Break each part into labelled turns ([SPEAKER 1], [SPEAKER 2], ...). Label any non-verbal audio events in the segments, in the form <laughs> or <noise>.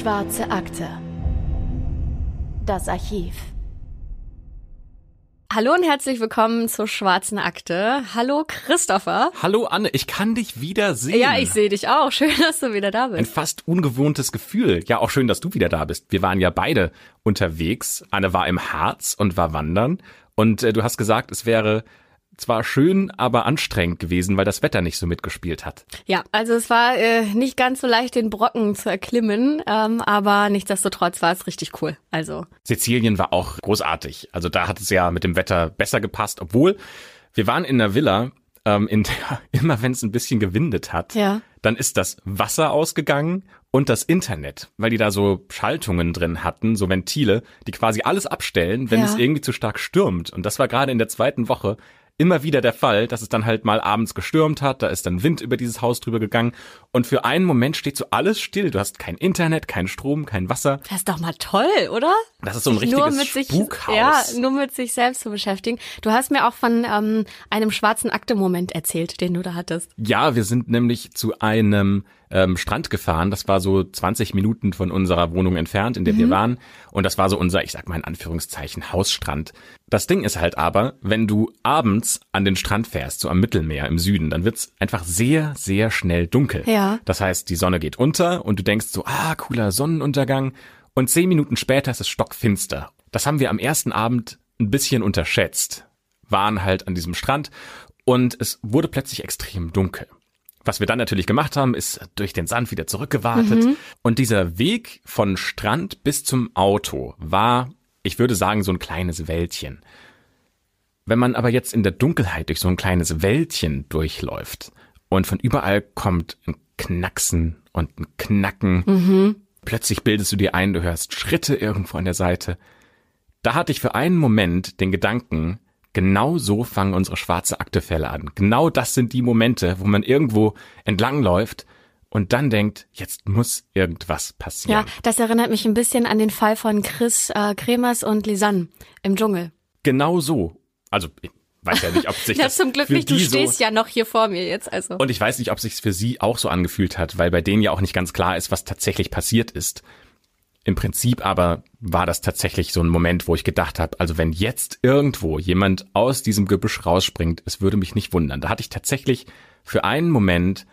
[SPEAKER 1] Schwarze Akte. Das Archiv.
[SPEAKER 2] Hallo und herzlich willkommen zur Schwarzen Akte. Hallo Christopher.
[SPEAKER 3] Hallo Anne, ich kann dich wieder sehen.
[SPEAKER 2] Ja, ich sehe dich auch. Schön, dass du wieder da bist.
[SPEAKER 3] Ein fast ungewohntes Gefühl. Ja, auch schön, dass du wieder da bist. Wir waren ja beide unterwegs. Anne war im Harz und war wandern. Und äh, du hast gesagt, es wäre zwar schön, aber anstrengend gewesen, weil das Wetter nicht so mitgespielt hat.
[SPEAKER 2] Ja, also es war äh, nicht ganz so leicht, den Brocken zu erklimmen, ähm, aber nichtsdestotrotz war es richtig cool. Also
[SPEAKER 3] Sizilien war auch großartig. Also da hat es ja mit dem Wetter besser gepasst, obwohl wir waren in einer Villa, ähm, in der <laughs> immer wenn es ein bisschen gewindet hat,
[SPEAKER 2] Ja.
[SPEAKER 3] dann ist das Wasser ausgegangen und das Internet, weil die da so Schaltungen drin hatten, so Ventile, die quasi alles abstellen, wenn
[SPEAKER 2] Ja.
[SPEAKER 3] es irgendwie zu stark stürmt. Und das war gerade in der zweiten Woche immer wieder der Fall, dass es dann halt mal abends gestürmt hat, da ist dann Wind über dieses Haus drüber gegangen und für einen Moment steht so alles still. Du hast kein Internet, kein Strom, kein Wasser.
[SPEAKER 2] das ist doch mal toll, oder?
[SPEAKER 3] Das ist so ein
[SPEAKER 2] nur
[SPEAKER 3] richtiges
[SPEAKER 2] mit sich,
[SPEAKER 3] Spukhaus.
[SPEAKER 2] Ja, nur mit sich selbst zu beschäftigen. Du hast mir auch von ähm, einem schwarzen Akte-Moment erzählt, den du da hattest.
[SPEAKER 3] Ja, wir sind nämlich zu einem ähm, Strand gefahren. Das war so 20 Minuten von unserer Wohnung entfernt, in der wir waren. Und das war so unser, ich sag mal in Anführungszeichen, Hausstrand. Das Ding ist halt aber, wenn du abends an den Strand fährst, so am Mittelmeer im Süden, dann wird's einfach sehr, sehr schnell dunkel.
[SPEAKER 2] Ja.
[SPEAKER 3] Das heißt, die Sonne geht unter und du denkst so, ah, cooler Sonnenuntergang. Und zehn Minuten später ist es stockfinster. Das haben wir am ersten Abend ein bisschen unterschätzt. Waren halt an diesem Strand und es wurde plötzlich extrem dunkel. Was wir dann natürlich gemacht haben, ist durch den Sand wieder zurückgewartet. Und dieser Weg von Strand bis zum Auto war, ich würde sagen, so ein kleines Wäldchen. Wenn man aber jetzt in der Dunkelheit durch so ein kleines Wäldchen durchläuft und von überall kommt ein Knacksen und ein Knacken, plötzlich bildest du dir ein, du hörst Schritte irgendwo an der Seite. Da hatte ich für einen Moment den Gedanken, genau so fangen unsere schwarze Aktefälle an. Genau das sind die Momente, wo man irgendwo entlangläuft und dann denkt, jetzt muss irgendwas passieren.
[SPEAKER 2] Ja, das erinnert mich ein bisschen an den Fall von Chris äh, Kremers und Lisanne im Dschungel.
[SPEAKER 3] Genau so. Also, ich weiß ja nicht, ob sich <laughs>
[SPEAKER 2] Ja,
[SPEAKER 3] das
[SPEAKER 2] zum Glück
[SPEAKER 3] für
[SPEAKER 2] nicht. Du
[SPEAKER 3] die so
[SPEAKER 2] stehst ja noch hier vor mir jetzt. Also
[SPEAKER 3] Und ich weiß nicht, ob sich's für sie auch so angefühlt hat, weil bei denen ja auch nicht ganz klar ist, was tatsächlich passiert ist. Im Prinzip aber war das tatsächlich so ein Moment, wo ich gedacht habe, also wenn jetzt irgendwo jemand aus diesem Gebüsch rausspringt, es würde mich nicht wundern. Da hatte ich tatsächlich für einen Moment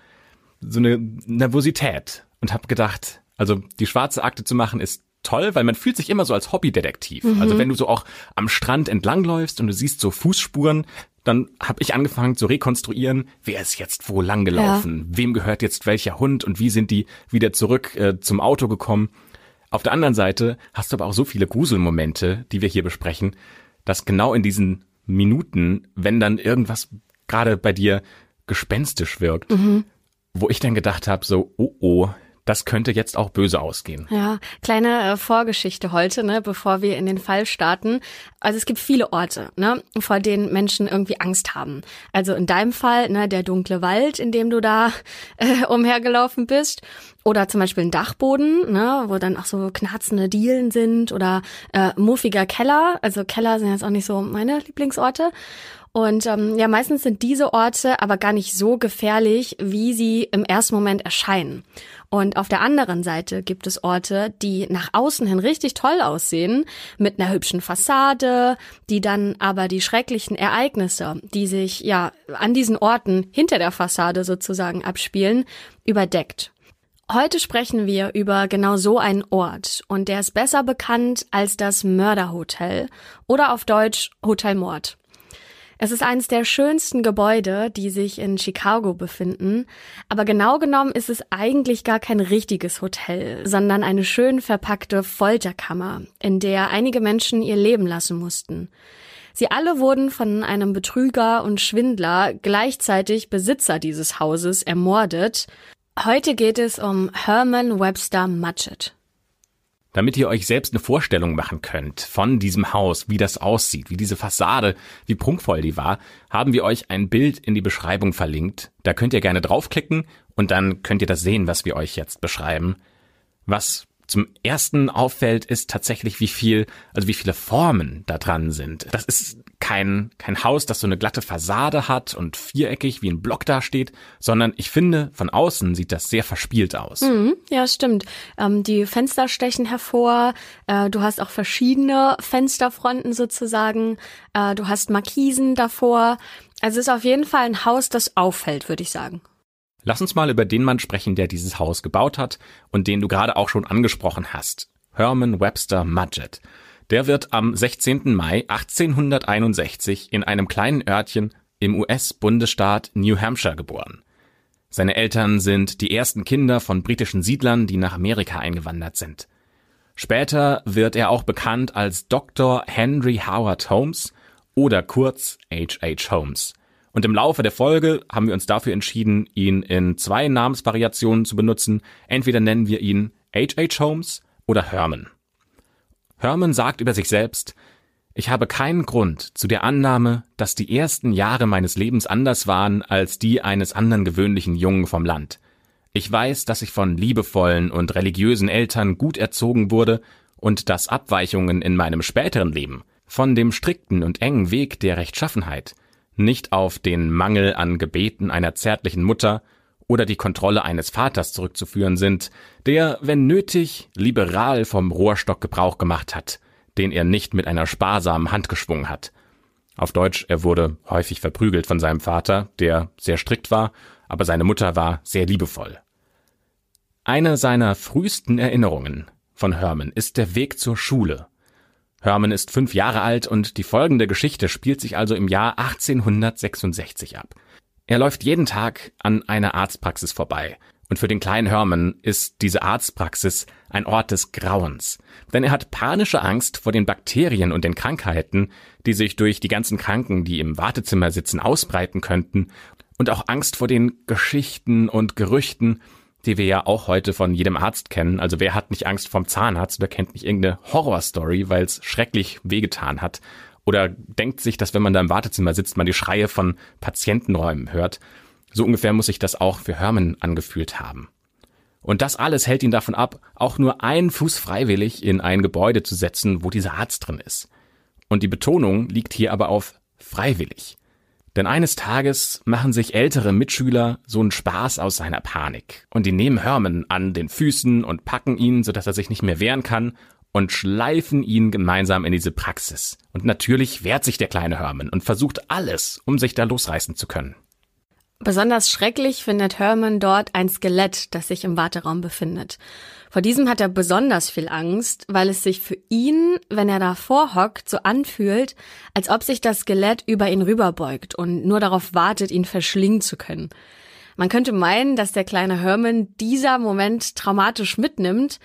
[SPEAKER 3] so eine Nervosität und habe gedacht, also die schwarze Akte zu machen ist toll, weil man fühlt sich immer so als Hobbydetektiv. Also wenn du so auch am Strand entlangläufst und du siehst so Fußspuren, dann habe ich angefangen zu rekonstruieren, wer ist jetzt wo lang gelaufen, wem gehört jetzt welcher Hund und wie sind die wieder zurück äh, zum Auto gekommen. Auf der anderen Seite hast du aber auch so viele Gruselmomente, die wir hier besprechen, dass genau in diesen Minuten, wenn dann irgendwas gerade bei dir gespenstisch wirkt, wo ich dann gedacht habe, so, oh oh, das könnte jetzt auch böse ausgehen.
[SPEAKER 2] Ja, kleine äh, Vorgeschichte heute, ne, bevor wir in den Fall starten. Also es gibt viele Orte, ne, vor denen Menschen irgendwie Angst haben. Also in deinem Fall, ne, der dunkle Wald, in dem du da <laughs> äh, umhergelaufen bist. Oder zum Beispiel ein Dachboden, ne, wo dann auch so knarzende Dielen sind oder äh, muffiger Keller. Also Keller sind jetzt auch nicht so meine Lieblingsorte. Und ähm, ja, meistens sind diese Orte aber gar nicht so gefährlich, wie sie im ersten Moment erscheinen. Und auf der anderen Seite gibt es Orte, die nach außen hin richtig toll aussehen, mit einer hübschen Fassade, die dann aber die schrecklichen Ereignisse, die sich ja an diesen Orten hinter der Fassade sozusagen abspielen, überdeckt. Heute sprechen wir über genau so einen Ort und der ist besser bekannt als das Mörderhotel oder auf Deutsch Hotel Mord. Es ist eines der schönsten Gebäude, die sich in Chicago befinden, aber genau genommen ist es eigentlich gar kein richtiges Hotel, sondern eine schön verpackte Folterkammer, in der einige Menschen ihr Leben lassen mussten. Sie alle wurden von einem Betrüger und Schwindler, gleichzeitig Besitzer dieses Hauses, ermordet. Heute geht es um Herman Webster Mudgett.
[SPEAKER 3] Damit ihr euch selbst eine Vorstellung machen könnt von diesem Haus, wie das aussieht, wie diese Fassade, wie prunkvoll die war, haben wir euch ein Bild in die Beschreibung verlinkt. Da könnt ihr gerne draufklicken und dann könnt ihr das sehen, was wir euch jetzt beschreiben. Was zum ersten auffällt, ist tatsächlich, wie viel, also wie viele Formen da dran sind. Das ist kein, kein Haus, das so eine glatte Fassade hat und viereckig wie ein Block dasteht, sondern ich finde, von außen sieht das sehr verspielt aus.
[SPEAKER 2] Mhm, ja, stimmt. Ähm, die Fenster stechen hervor. Äh, du hast auch verschiedene Fensterfronten sozusagen. Äh, du hast Markisen davor. Also es ist auf jeden Fall ein Haus, das auffällt, würde ich sagen.
[SPEAKER 3] Lass uns mal über den Mann sprechen, der dieses Haus gebaut hat und den du gerade auch schon angesprochen hast. Herman Webster Mudgett. Der wird am 16. Mai 1861 in einem kleinen Örtchen im US-Bundesstaat New Hampshire geboren. Seine Eltern sind die ersten Kinder von britischen Siedlern, die nach Amerika eingewandert sind. Später wird er auch bekannt als Dr. Henry Howard Holmes oder kurz H.H. Holmes. Und im Laufe der Folge haben wir uns dafür entschieden, ihn in zwei Namensvariationen zu benutzen. Entweder nennen wir ihn H.H. Holmes oder Herman. Herman sagt über sich selbst, ich habe keinen Grund zu der Annahme, dass die ersten Jahre meines Lebens anders waren als die eines anderen gewöhnlichen Jungen vom Land. Ich weiß, dass ich von liebevollen und religiösen Eltern gut erzogen wurde und dass Abweichungen in meinem späteren Leben von dem strikten und engen Weg der Rechtschaffenheit nicht auf den Mangel an Gebeten einer zärtlichen Mutter oder die Kontrolle eines Vaters zurückzuführen sind, der, wenn nötig, liberal vom Rohrstock Gebrauch gemacht hat, den er nicht mit einer sparsamen Hand geschwungen hat. Auf Deutsch, er wurde häufig verprügelt von seinem Vater, der sehr strikt war, aber seine Mutter war sehr liebevoll. Eine seiner frühesten Erinnerungen von Herman ist der Weg zur Schule, Herman ist fünf Jahre alt und die folgende Geschichte spielt sich also im Jahr 1866 ab. Er läuft jeden Tag an einer Arztpraxis vorbei. Und für den kleinen Herman ist diese Arztpraxis ein Ort des Grauens. Denn er hat panische Angst vor den Bakterien und den Krankheiten, die sich durch die ganzen Kranken, die im Wartezimmer sitzen, ausbreiten könnten. Und auch Angst vor den Geschichten und Gerüchten, die wir ja auch heute von jedem Arzt kennen. Also wer hat nicht Angst vom Zahnarzt oder kennt nicht irgendeine Horrorstory, weil es schrecklich wehgetan hat? Oder denkt sich, dass wenn man da im Wartezimmer sitzt, man die Schreie von Patientenräumen hört. So ungefähr muss sich das auch für Herman angefühlt haben. Und das alles hält ihn davon ab, auch nur einen Fuß freiwillig in ein Gebäude zu setzen, wo dieser Arzt drin ist. Und die Betonung liegt hier aber auf freiwillig. Denn eines Tages machen sich ältere Mitschüler so einen Spaß aus seiner Panik. Und die nehmen Herman an den Füßen und packen ihn, sodass er sich nicht mehr wehren kann und schleifen ihn gemeinsam in diese Praxis. Und natürlich wehrt sich der kleine Herman und versucht alles, um sich da losreißen zu können.
[SPEAKER 2] Besonders schrecklich findet Herman dort ein Skelett, das sich im Warteraum befindet. Vor diesem hat er besonders viel Angst, weil es sich für ihn, wenn er davor hockt, so anfühlt, als ob sich das Skelett über ihn rüberbeugt und nur darauf wartet, ihn verschlingen zu können. Man könnte meinen, dass der kleine Herman dieser Moment traumatisch mitnimmt,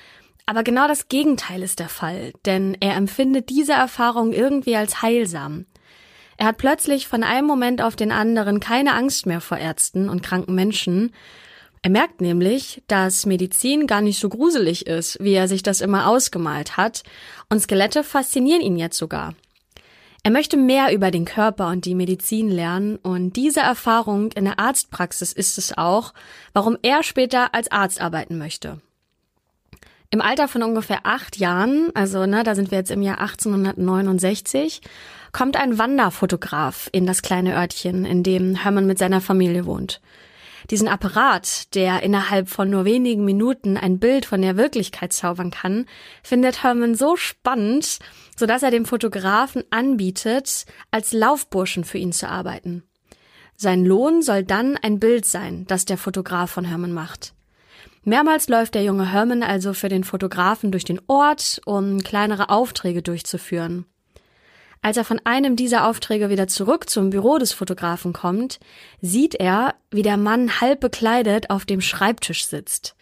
[SPEAKER 2] aber genau das Gegenteil ist der Fall, denn er empfindet diese Erfahrung irgendwie als heilsam. Er hat plötzlich von einem Moment auf den anderen keine Angst mehr vor Ärzten und kranken Menschen. Er merkt nämlich, dass Medizin gar nicht so gruselig ist, wie er sich das immer ausgemalt hat, und Skelette faszinieren ihn jetzt sogar. Er möchte mehr über den Körper und die Medizin lernen, und diese Erfahrung in der Arztpraxis ist es auch, warum er später als Arzt arbeiten möchte. Im Alter von ungefähr acht Jahren, also ne, da sind wir jetzt im Jahr 1869, kommt ein Wanderfotograf in das kleine Örtchen, in dem Hermann mit seiner Familie wohnt. Diesen Apparat, der innerhalb von nur wenigen Minuten ein Bild von der Wirklichkeit zaubern kann, findet Herman so spannend, so dass er dem Fotografen anbietet, als Laufburschen für ihn zu arbeiten. Sein Lohn soll dann ein Bild sein, das der Fotograf von Herman macht. Mehrmals läuft der junge Herman also für den Fotografen durch den Ort, um kleinere Aufträge durchzuführen. Als er von einem dieser Aufträge wieder zurück zum Büro des Fotografen kommt, sieht er, wie der Mann halb bekleidet auf dem Schreibtisch sitzt.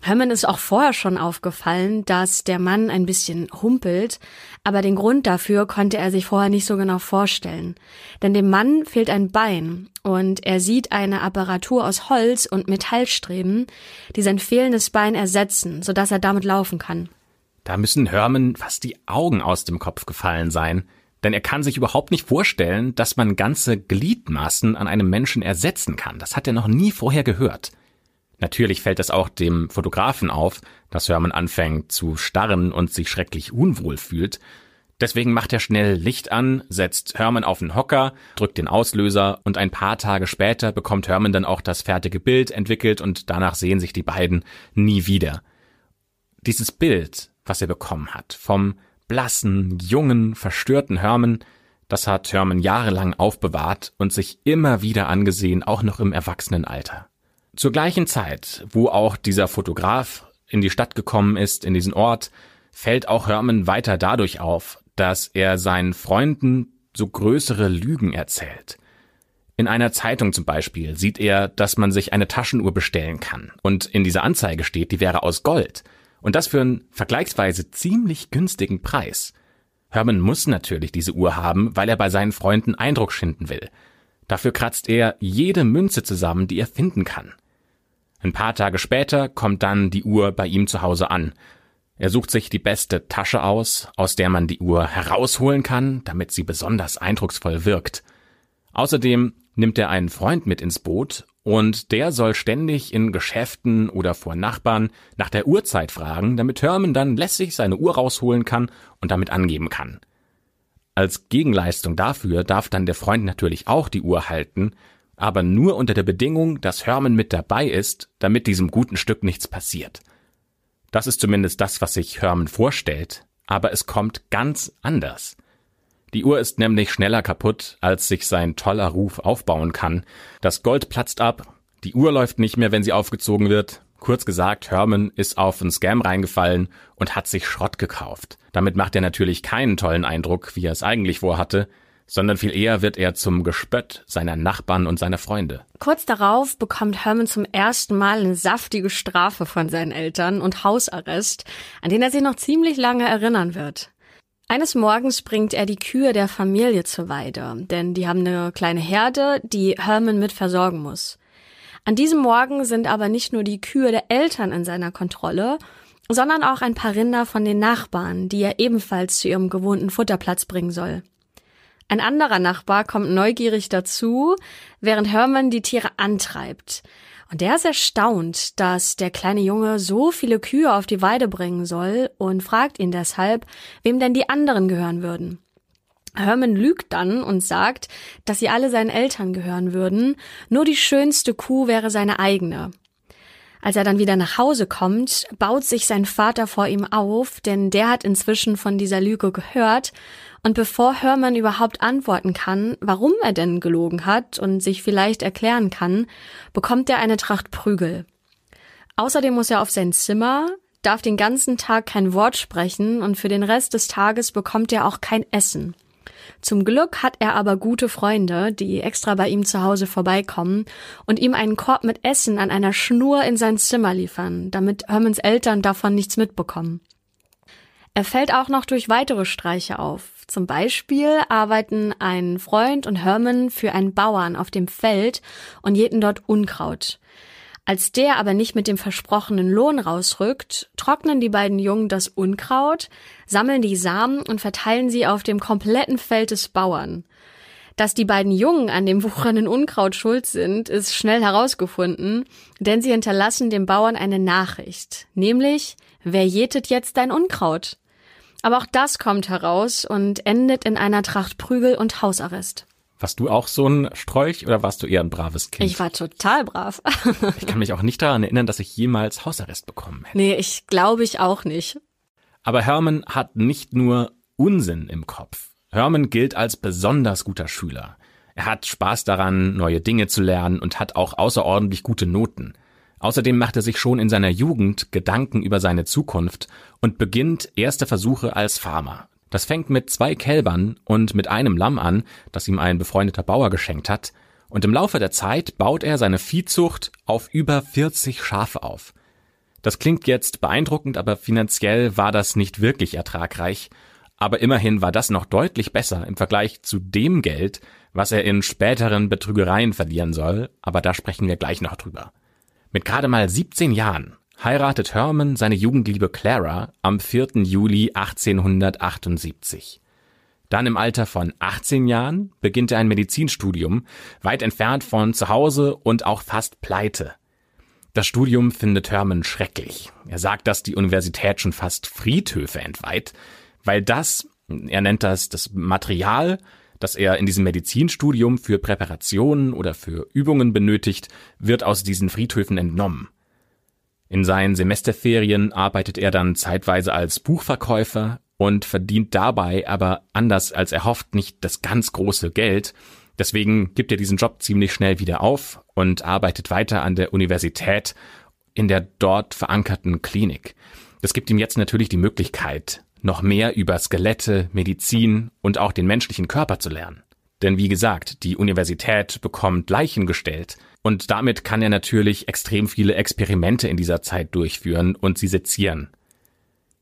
[SPEAKER 2] Herman ist auch vorher schon aufgefallen, dass der Mann ein bisschen humpelt, aber den Grund dafür konnte er sich vorher nicht so genau vorstellen. Denn dem Mann fehlt ein Bein und er sieht eine Apparatur aus Holz und Metallstreben, die sein fehlendes Bein ersetzen, sodass er damit laufen kann.
[SPEAKER 3] Da müssen Herman fast die Augen aus dem Kopf gefallen sein, denn er kann sich überhaupt nicht vorstellen, dass man ganze Gliedmaßen an einem Menschen ersetzen kann. Das hat er noch nie vorher gehört. Natürlich fällt es auch dem Fotografen auf, dass Herman anfängt zu starren und sich schrecklich unwohl fühlt. Deswegen macht er schnell Licht an, setzt Herman auf den Hocker, drückt den Auslöser und ein paar Tage später bekommt Herman dann auch das fertige Bild entwickelt und danach sehen sich die beiden nie wieder. Dieses Bild, was er bekommen hat, vom blassen, jungen, verstörten Herman, das hat Herman jahrelang aufbewahrt und sich immer wieder angesehen, auch noch im Erwachsenenalter. Zur gleichen Zeit, wo auch dieser Fotograf in die Stadt gekommen ist, in diesen Ort, fällt auch Herman weiter dadurch auf, dass er seinen Freunden so größere Lügen erzählt. In einer Zeitung zum Beispiel sieht er, dass man sich eine Taschenuhr bestellen kann und in dieser Anzeige steht, die wäre aus Gold. Und das für einen vergleichsweise ziemlich günstigen Preis. Herman muss natürlich diese Uhr haben, weil er bei seinen Freunden Eindruck schinden will. Dafür kratzt er jede Münze zusammen, die er finden kann. Ein paar Tage später kommt dann die Uhr bei ihm zu Hause an. Er sucht sich die beste Tasche aus, aus der man die Uhr herausholen kann, damit sie besonders eindrucksvoll wirkt. Außerdem nimmt er einen Freund mit ins Boot und der soll ständig in Geschäften oder vor Nachbarn nach der Uhrzeit fragen, damit Herman dann lässig seine Uhr rausholen kann und damit angeben kann. Als Gegenleistung dafür darf dann der Freund natürlich auch die Uhr halten, aber nur unter der Bedingung, dass Herman mit dabei ist, damit diesem guten Stück nichts passiert. Das ist zumindest das, was sich Herman vorstellt, aber es kommt ganz anders. Die Uhr ist nämlich schneller kaputt, als sich sein toller Ruf aufbauen kann. Das Gold platzt ab, die Uhr läuft nicht mehr, wenn sie aufgezogen wird. Kurz gesagt, Herman ist auf einen Scam reingefallen und hat sich Schrott gekauft. Damit macht er natürlich keinen tollen Eindruck, wie er es eigentlich vorhatte, sondern viel eher wird er zum Gespött seiner Nachbarn und seiner Freunde.
[SPEAKER 2] Kurz darauf bekommt Herman zum ersten Mal eine saftige Strafe von seinen Eltern und Hausarrest, an den er sich noch ziemlich lange erinnern wird. Eines Morgens bringt er die Kühe der Familie zur Weide, denn die haben eine kleine Herde, die Herman mit versorgen muss. An diesem Morgen sind aber nicht nur die Kühe der Eltern in seiner Kontrolle, sondern auch ein paar Rinder von den Nachbarn, die er ebenfalls zu ihrem gewohnten Futterplatz bringen soll. Ein anderer Nachbar kommt neugierig dazu, während Herman die Tiere antreibt. Und der ist erstaunt, dass der kleine Junge so viele Kühe auf die Weide bringen soll und fragt ihn deshalb, wem denn die anderen gehören würden. Herman lügt dann und sagt, dass sie alle seinen Eltern gehören würden, nur die schönste Kuh wäre seine eigene. Als er dann wieder nach Hause kommt, baut sich sein Vater vor ihm auf, denn der hat inzwischen von dieser Lüge gehört und bevor Herman überhaupt antworten kann, warum er denn gelogen hat und sich vielleicht erklären kann, bekommt er eine Tracht Prügel. Außerdem muss er auf sein Zimmer, darf den ganzen Tag kein Wort sprechen und für den Rest des Tages bekommt er auch kein Essen. Zum Glück hat er aber gute Freunde, die extra bei ihm zu Hause vorbeikommen und ihm einen Korb mit Essen an einer Schnur in sein Zimmer liefern, damit Hermans Eltern davon nichts mitbekommen. Er fällt auch noch durch weitere Streiche auf. Zum Beispiel arbeiten ein Freund und Herman für einen Bauern auf dem Feld und jäten dort Unkraut. Als der aber nicht mit dem versprochenen Lohn rausrückt, trocknen die beiden Jungen das Unkraut, sammeln die Samen und verteilen sie auf dem kompletten Feld des Bauern. Dass die beiden Jungen an dem wuchernden Unkraut schuld sind, ist schnell herausgefunden, denn sie hinterlassen dem Bauern eine Nachricht, nämlich, wer jätet jetzt dein Unkraut? Aber auch das kommt heraus und endet in einer Tracht Prügel und Hausarrest.
[SPEAKER 3] Warst du auch so ein Strolch oder warst du eher ein braves Kind?
[SPEAKER 2] Ich war total brav.
[SPEAKER 3] ich kann mich auch nicht daran erinnern, dass ich jemals Hausarrest bekommen hätte.
[SPEAKER 2] Nee, ich glaube ich auch nicht.
[SPEAKER 3] Aber Herman hat nicht nur Unsinn im Kopf. Herman gilt als besonders guter Schüler. Er hat Spaß daran, neue Dinge zu lernen und hat auch außerordentlich gute Noten. Außerdem macht er sich schon in seiner Jugend Gedanken über seine Zukunft und beginnt erste Versuche als Farmer. Das fängt mit zwei Kälbern und mit einem Lamm an, das ihm ein befreundeter Bauer geschenkt hat, und im Laufe der Zeit baut er seine Viehzucht auf über 40 Schafe auf. Das klingt jetzt beeindruckend, aber finanziell war das nicht wirklich ertragreich, aber immerhin war das noch deutlich besser im Vergleich zu dem Geld, was er in späteren Betrügereien verlieren soll, aber da sprechen wir gleich noch drüber. Mit gerade mal 17 Jahren heiratet Herman seine Jugendliebe Clara am 4. Juli 1878. Dann im Alter von 18 Jahren beginnt er ein Medizinstudium, weit entfernt von zu Hause und auch fast pleite. Das Studium findet Herman schrecklich. Er sagt, dass die Universität schon fast Friedhöfe entweiht, weil das, er nennt das das Material, das er in diesem Medizinstudium für Präparationen oder für Übungen benötigt, wird aus diesen Friedhöfen entnommen. In seinen Semesterferien arbeitet er dann zeitweise als Buchverkäufer und verdient dabei aber anders als erhofft nicht das ganz große Geld. Deswegen gibt er diesen Job ziemlich schnell wieder auf und arbeitet weiter an der Universität in der dort verankerten Klinik. Das gibt ihm jetzt natürlich die Möglichkeit, noch mehr über Skelette, Medizin und auch den menschlichen Körper zu lernen. Denn wie gesagt, die Universität bekommt Leichen gestellt und damit kann er natürlich extrem viele Experimente in dieser Zeit durchführen und sie sezieren.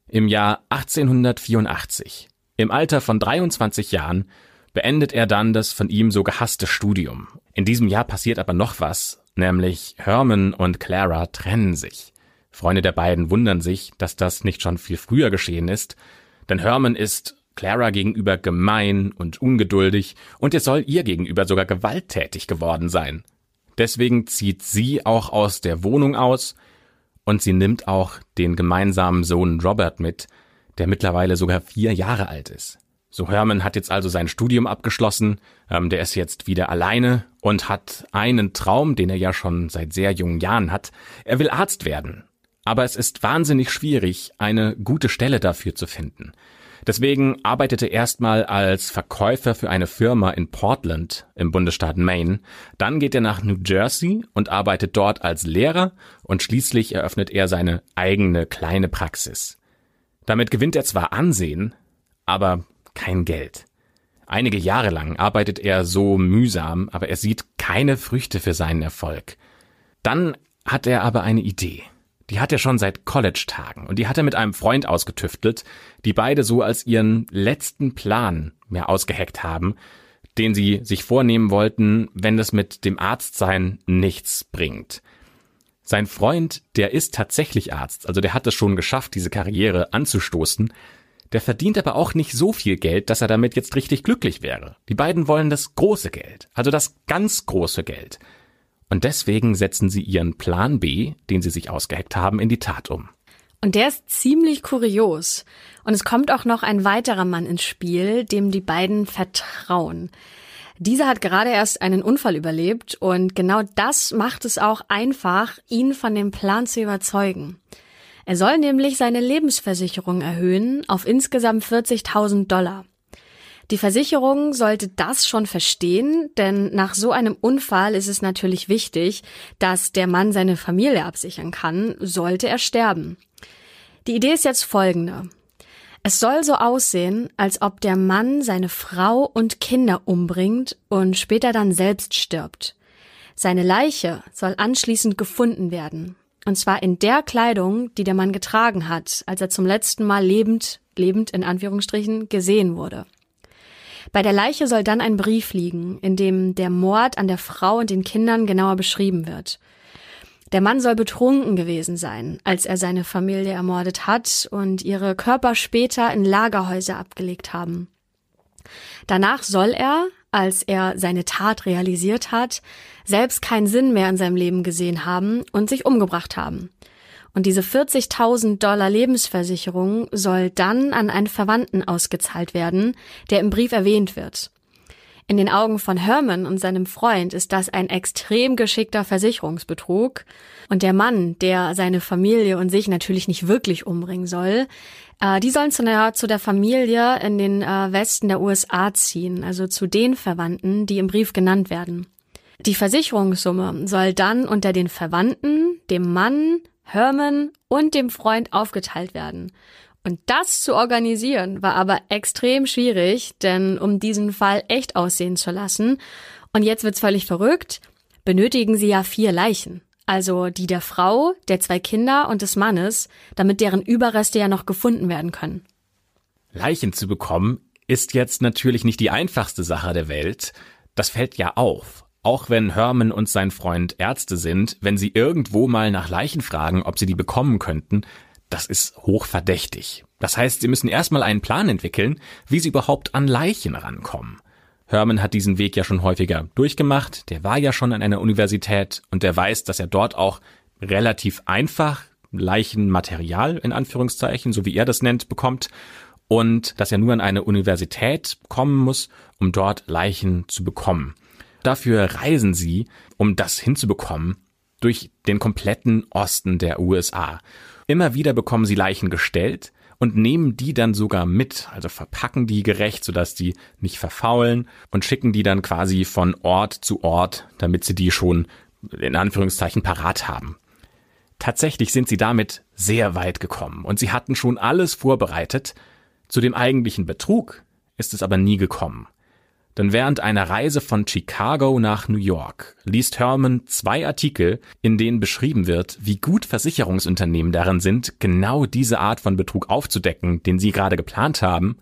[SPEAKER 3] Im Jahr 1884, im Alter von 23 Jahren, beendet er dann das von ihm so gehasste Studium. In diesem Jahr passiert aber noch was, nämlich Herman und Clara trennen sich. Freunde der beiden wundern sich, dass das nicht schon viel früher geschehen ist, denn Herman ist Clara gegenüber gemein und ungeduldig und er soll ihr gegenüber sogar gewalttätig geworden sein. Deswegen zieht sie auch aus der Wohnung aus und sie nimmt auch den gemeinsamen Sohn Robert mit, der mittlerweile sogar vier Jahre alt ist. So Herman hat jetzt also sein Studium abgeschlossen, ähm, der ist jetzt wieder alleine und hat einen Traum, den er ja schon seit sehr jungen Jahren hat. Er will Arzt werden aber es ist wahnsinnig schwierig, eine gute Stelle dafür zu finden. Deswegen arbeitete er erstmal als Verkäufer für eine Firma in Portland im Bundesstaat Maine. Dann geht er nach New Jersey und arbeitet dort als Lehrer und schließlich eröffnet er seine eigene kleine Praxis. Damit gewinnt er zwar Ansehen, aber kein Geld. Einige Jahre lang arbeitet er so mühsam, aber er sieht keine Früchte für seinen Erfolg. Dann hat er aber eine Idee. Die hat er schon seit College-Tagen und die hat er mit einem Freund ausgetüftelt, die beide so als ihren letzten Plan mehr ausgeheckt haben, den sie sich vornehmen wollten, wenn es mit dem Arztsein nichts bringt. Sein Freund, der ist tatsächlich Arzt, also der hat es schon geschafft, diese Karriere anzustoßen, der verdient aber auch nicht so viel Geld, dass er damit jetzt richtig glücklich wäre. Die beiden wollen das große Geld, also das ganz große Geld. Und deswegen setzen sie ihren Plan B, den sie sich ausgeheckt haben, in die Tat um.
[SPEAKER 2] Und der ist ziemlich kurios. Und es kommt auch noch ein weiterer Mann ins Spiel, dem die beiden vertrauen. Dieser hat gerade erst einen Unfall überlebt und genau das macht es auch einfach, ihn von dem Plan zu überzeugen. Er soll nämlich seine Lebensversicherung erhöhen auf insgesamt 40.000 Dollar. Die Versicherung sollte das schon verstehen, denn nach so einem Unfall ist es natürlich wichtig, dass der Mann seine Familie absichern kann, sollte er sterben. Die Idee ist jetzt folgende. Es soll so aussehen, als ob der Mann seine Frau und Kinder umbringt und später dann selbst stirbt. Seine Leiche soll anschließend gefunden werden. Und zwar in der Kleidung, die der Mann getragen hat, als er zum letzten Mal lebend, lebend in Anführungsstrichen, gesehen wurde. Bei der Leiche soll dann ein Brief liegen, in dem der Mord an der Frau und den Kindern genauer beschrieben wird. Der Mann soll betrunken gewesen sein, als er seine Familie ermordet hat und ihre Körper später in Lagerhäuser abgelegt haben. Danach soll er, als er seine Tat realisiert hat, selbst keinen Sinn mehr in seinem Leben gesehen haben und sich umgebracht haben. Und diese 40.000 Dollar Lebensversicherung soll dann an einen Verwandten ausgezahlt werden, der im Brief erwähnt wird. In den Augen von Herman und seinem Freund ist das ein extrem geschickter Versicherungsbetrug. Und der Mann, der seine Familie und sich natürlich nicht wirklich umbringen soll, äh, die sollen zu der, zu der Familie in den äh, Westen der USA ziehen, also zu den Verwandten, die im Brief genannt werden. Die Versicherungssumme soll dann unter den Verwandten, dem Mann, Herman und dem Freund aufgeteilt werden. Und das zu organisieren war aber extrem schwierig, denn um diesen Fall echt aussehen zu lassen, und jetzt wird's völlig verrückt, benötigen sie ja vier Leichen. Also die der Frau, der zwei Kinder und des Mannes, damit deren Überreste ja noch gefunden werden können.
[SPEAKER 3] Leichen zu bekommen ist jetzt natürlich nicht die einfachste Sache der Welt. Das fällt ja auf. Auch wenn Herman und sein Freund Ärzte sind, wenn sie irgendwo mal nach Leichen fragen, ob sie die bekommen könnten, das ist hochverdächtig. Das heißt, sie müssen erstmal einen Plan entwickeln, wie sie überhaupt an Leichen rankommen. Herman hat diesen Weg ja schon häufiger durchgemacht, der war ja schon an einer Universität und der weiß, dass er dort auch relativ einfach Leichenmaterial in Anführungszeichen, so wie er das nennt, bekommt und dass er nur an eine Universität kommen muss, um dort Leichen zu bekommen. Dafür reisen sie, um das hinzubekommen, durch den kompletten Osten der USA. Immer wieder bekommen sie Leichen gestellt und nehmen die dann sogar mit, also verpacken die gerecht, sodass die nicht verfaulen und schicken die dann quasi von Ort zu Ort, damit sie die schon in Anführungszeichen parat haben. Tatsächlich sind sie damit sehr weit gekommen und sie hatten schon alles vorbereitet. Zu dem eigentlichen Betrug ist es aber nie gekommen. Denn während einer Reise von Chicago nach New York liest Herman zwei Artikel, in denen beschrieben wird, wie gut Versicherungsunternehmen darin sind, genau diese Art von Betrug aufzudecken, den sie gerade geplant haben.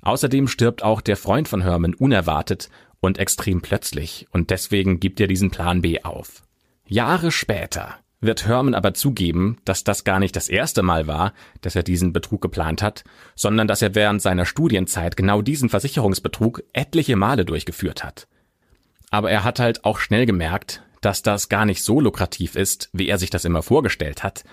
[SPEAKER 3] Außerdem stirbt auch der Freund von Herman unerwartet und extrem plötzlich, und deswegen gibt er diesen Plan B auf. Jahre später wird Herman aber zugeben, dass das gar nicht das erste Mal war, dass er diesen Betrug geplant hat, sondern dass er während seiner Studienzeit genau diesen Versicherungsbetrug etliche Male durchgeführt hat. Aber er hat halt auch schnell gemerkt, dass das gar nicht so lukrativ ist, wie er sich das immer vorgestellt hat,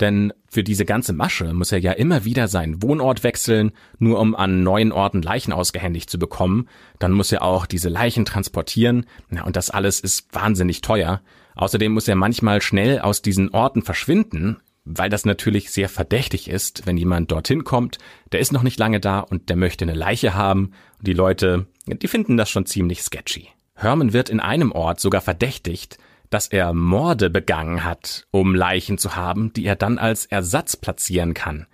[SPEAKER 3] denn für diese ganze Masche muss er ja immer wieder seinen Wohnort wechseln, nur um an neuen Orten Leichen ausgehändigt zu bekommen. Dann muss er auch diese Leichen transportieren. Ja, und das alles ist wahnsinnig teuer. Außerdem muss er manchmal schnell aus diesen Orten verschwinden, weil das natürlich sehr verdächtig ist, wenn jemand dorthin kommt, der ist noch nicht lange da und der möchte eine Leiche haben. Und die Leute, die finden das schon ziemlich sketchy. Herman wird in einem Ort sogar verdächtigt, dass er Morde begangen hat, um Leichen zu haben, die er dann als Ersatz platzieren kann.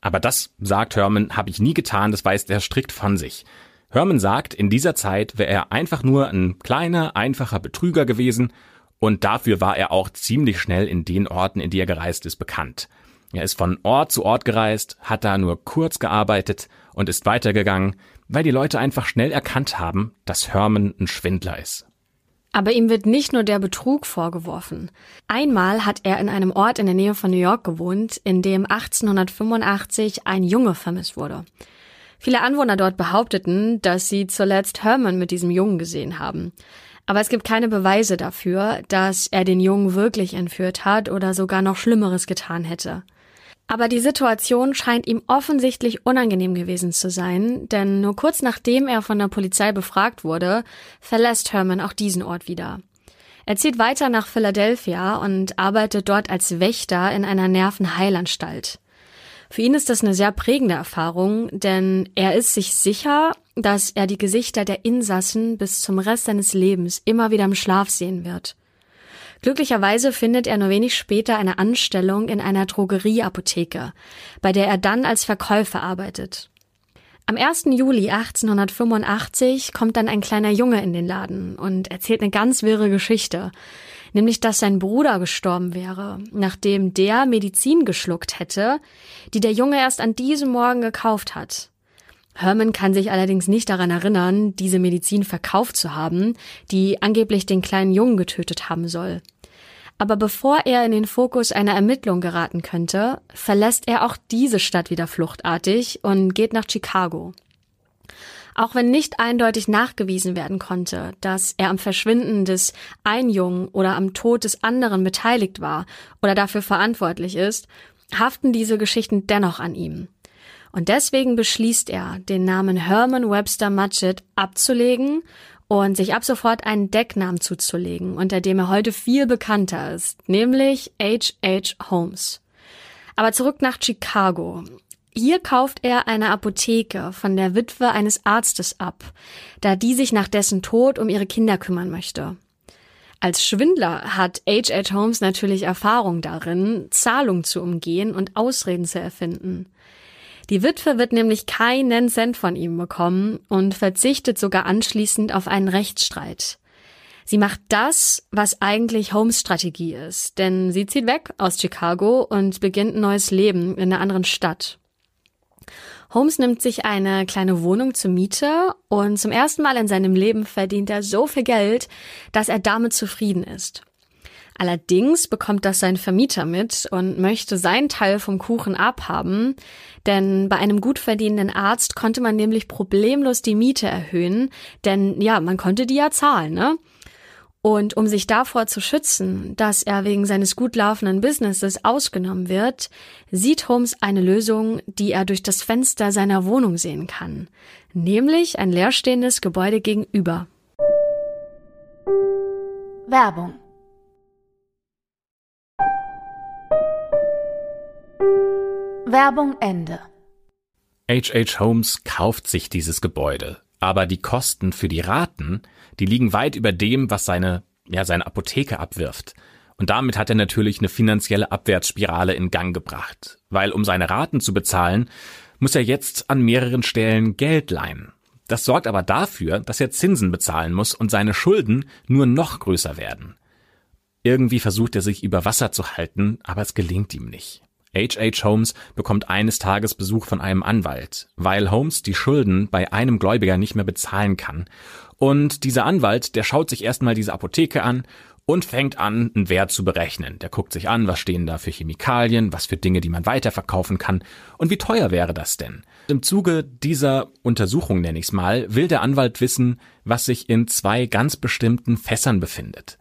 [SPEAKER 3] Aber das, sagt Herman, habe ich nie getan, das weist er strikt von sich. Herman sagt, in dieser Zeit wäre er einfach nur ein kleiner, einfacher Betrüger gewesen und dafür war er auch ziemlich schnell in den Orten, in die er gereist ist, bekannt. Er ist von Ort zu Ort gereist, hat da nur kurz gearbeitet und ist weitergegangen, weil die Leute einfach schnell erkannt haben, dass Herman ein Schwindler ist.
[SPEAKER 2] Aber ihm wird nicht nur der Betrug vorgeworfen. Einmal hat er in einem Ort in der Nähe von New York gewohnt, in dem 1885 ein Junge vermisst wurde. Viele Anwohner dort behaupteten, dass sie zuletzt Herman mit diesem Jungen gesehen haben. Aber es gibt keine Beweise dafür, dass er den Jungen wirklich entführt hat oder sogar noch Schlimmeres getan hätte. Aber die Situation scheint ihm offensichtlich unangenehm gewesen zu sein, denn nur kurz nachdem er von der Polizei befragt wurde, verlässt Herman auch diesen Ort wieder. Er zieht weiter nach Philadelphia und arbeitet dort als Wächter in einer Nervenheilanstalt. Für ihn ist das eine sehr prägende Erfahrung, denn er ist sich sicher, dass er die Gesichter der Insassen bis zum Rest seines Lebens immer wieder im Schlaf sehen wird. Glücklicherweise findet er nur wenig später eine Anstellung in einer Drogerieapotheke, bei der er dann als Verkäufer arbeitet. Am 1. Juli 1885 kommt dann ein kleiner Junge in den Laden und erzählt eine ganz wirre Geschichte, nämlich dass sein Bruder gestorben wäre, nachdem der Medizin geschluckt hätte, die der Junge erst an diesem Morgen gekauft hat. Herman kann sich allerdings nicht daran erinnern, diese Medizin verkauft zu haben, die angeblich den kleinen Jungen getötet haben soll. Aber bevor er in den Fokus einer Ermittlung geraten könnte, verlässt er auch diese Stadt wieder fluchtartig und geht nach Chicago. Auch wenn nicht eindeutig nachgewiesen werden konnte, dass er am Verschwinden des einen Jungen oder am Tod des anderen beteiligt war oder dafür verantwortlich ist, haften diese Geschichten dennoch an ihm. Und deswegen beschließt er, den Namen Herman Webster Mudgett abzulegen und sich ab sofort einen Decknamen zuzulegen, unter dem er heute viel bekannter ist, nämlich H.H. Holmes. Aber zurück nach Chicago. Hier kauft er eine Apotheke von der Witwe eines Arztes ab, da die sich nach dessen Tod um ihre Kinder kümmern möchte. Als Schwindler hat H.H. Holmes natürlich Erfahrung darin, Zahlung zu umgehen und Ausreden zu erfinden. Die Witwe wird nämlich keinen Cent von ihm bekommen und verzichtet sogar anschließend auf einen Rechtsstreit. Sie macht das, was eigentlich Holmes Strategie ist, denn sie zieht weg aus Chicago und beginnt ein neues Leben in einer anderen Stadt. Holmes nimmt sich eine kleine Wohnung zur Miete und zum ersten Mal in seinem Leben verdient er so viel Geld, dass er damit zufrieden ist. Allerdings bekommt das sein Vermieter mit und möchte seinen Teil vom Kuchen abhaben, denn bei einem gut verdienenden Arzt konnte man nämlich problemlos die Miete erhöhen, denn ja, man konnte die ja zahlen, ne? Und um sich davor zu schützen, dass er wegen seines gut laufenden Businesses ausgenommen wird, sieht Holmes eine Lösung, die er durch das Fenster seiner Wohnung sehen kann, nämlich ein leerstehendes Gebäude gegenüber.
[SPEAKER 1] Werbung Werbung Ende.
[SPEAKER 3] H.H. Holmes kauft sich dieses Gebäude, aber die Kosten für die Raten, die liegen weit über dem, was seine, ja, seine Apotheke abwirft. Und damit hat er natürlich eine finanzielle Abwärtsspirale in Gang gebracht, weil um seine Raten zu bezahlen, muss er jetzt an mehreren Stellen Geld leihen. Das sorgt aber dafür, dass er Zinsen bezahlen muss und seine Schulden nur noch größer werden. Irgendwie versucht er sich über Wasser zu halten, aber es gelingt ihm nicht. H.H. Holmes bekommt eines Tages Besuch von einem Anwalt, weil Holmes die Schulden bei einem Gläubiger nicht mehr bezahlen kann. Und dieser Anwalt, der schaut sich erstmal diese Apotheke an und fängt an, einen Wert zu berechnen. Der guckt sich an, was stehen da für Chemikalien, was für Dinge, die man weiterverkaufen kann und wie teuer wäre das denn. Im Zuge dieser Untersuchung, nenne ich es mal, will der Anwalt wissen, was sich in zwei ganz bestimmten Fässern befindet.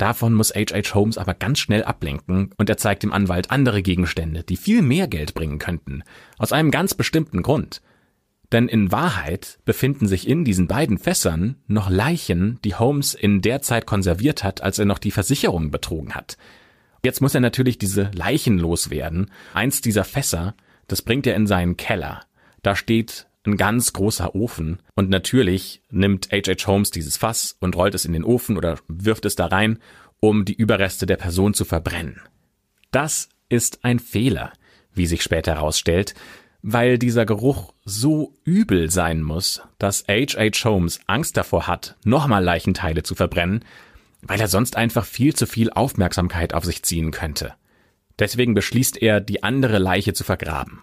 [SPEAKER 3] Davon muss H.H. Holmes aber ganz schnell ablenken und er zeigt dem Anwalt andere Gegenstände, die viel mehr Geld bringen könnten. Aus einem ganz bestimmten Grund. Denn in Wahrheit befinden sich in diesen beiden Fässern noch Leichen, die Holmes in der Zeit konserviert hat, als er noch die Versicherung betrogen hat. Jetzt muss er natürlich diese Leichen loswerden. Eins dieser Fässer, das bringt er in seinen Keller. Da steht ein ganz großer Ofen. Und natürlich nimmt H.H. Holmes dieses Fass und rollt es in den Ofen oder wirft es da rein, um die Überreste der Person zu verbrennen. Das ist ein Fehler, wie sich später herausstellt, weil dieser Geruch so übel sein muss, dass H.H. Holmes Angst davor hat, nochmal Leichenteile zu verbrennen, weil er sonst einfach viel zu viel Aufmerksamkeit auf sich ziehen könnte. Deswegen beschließt er, die andere Leiche zu vergraben.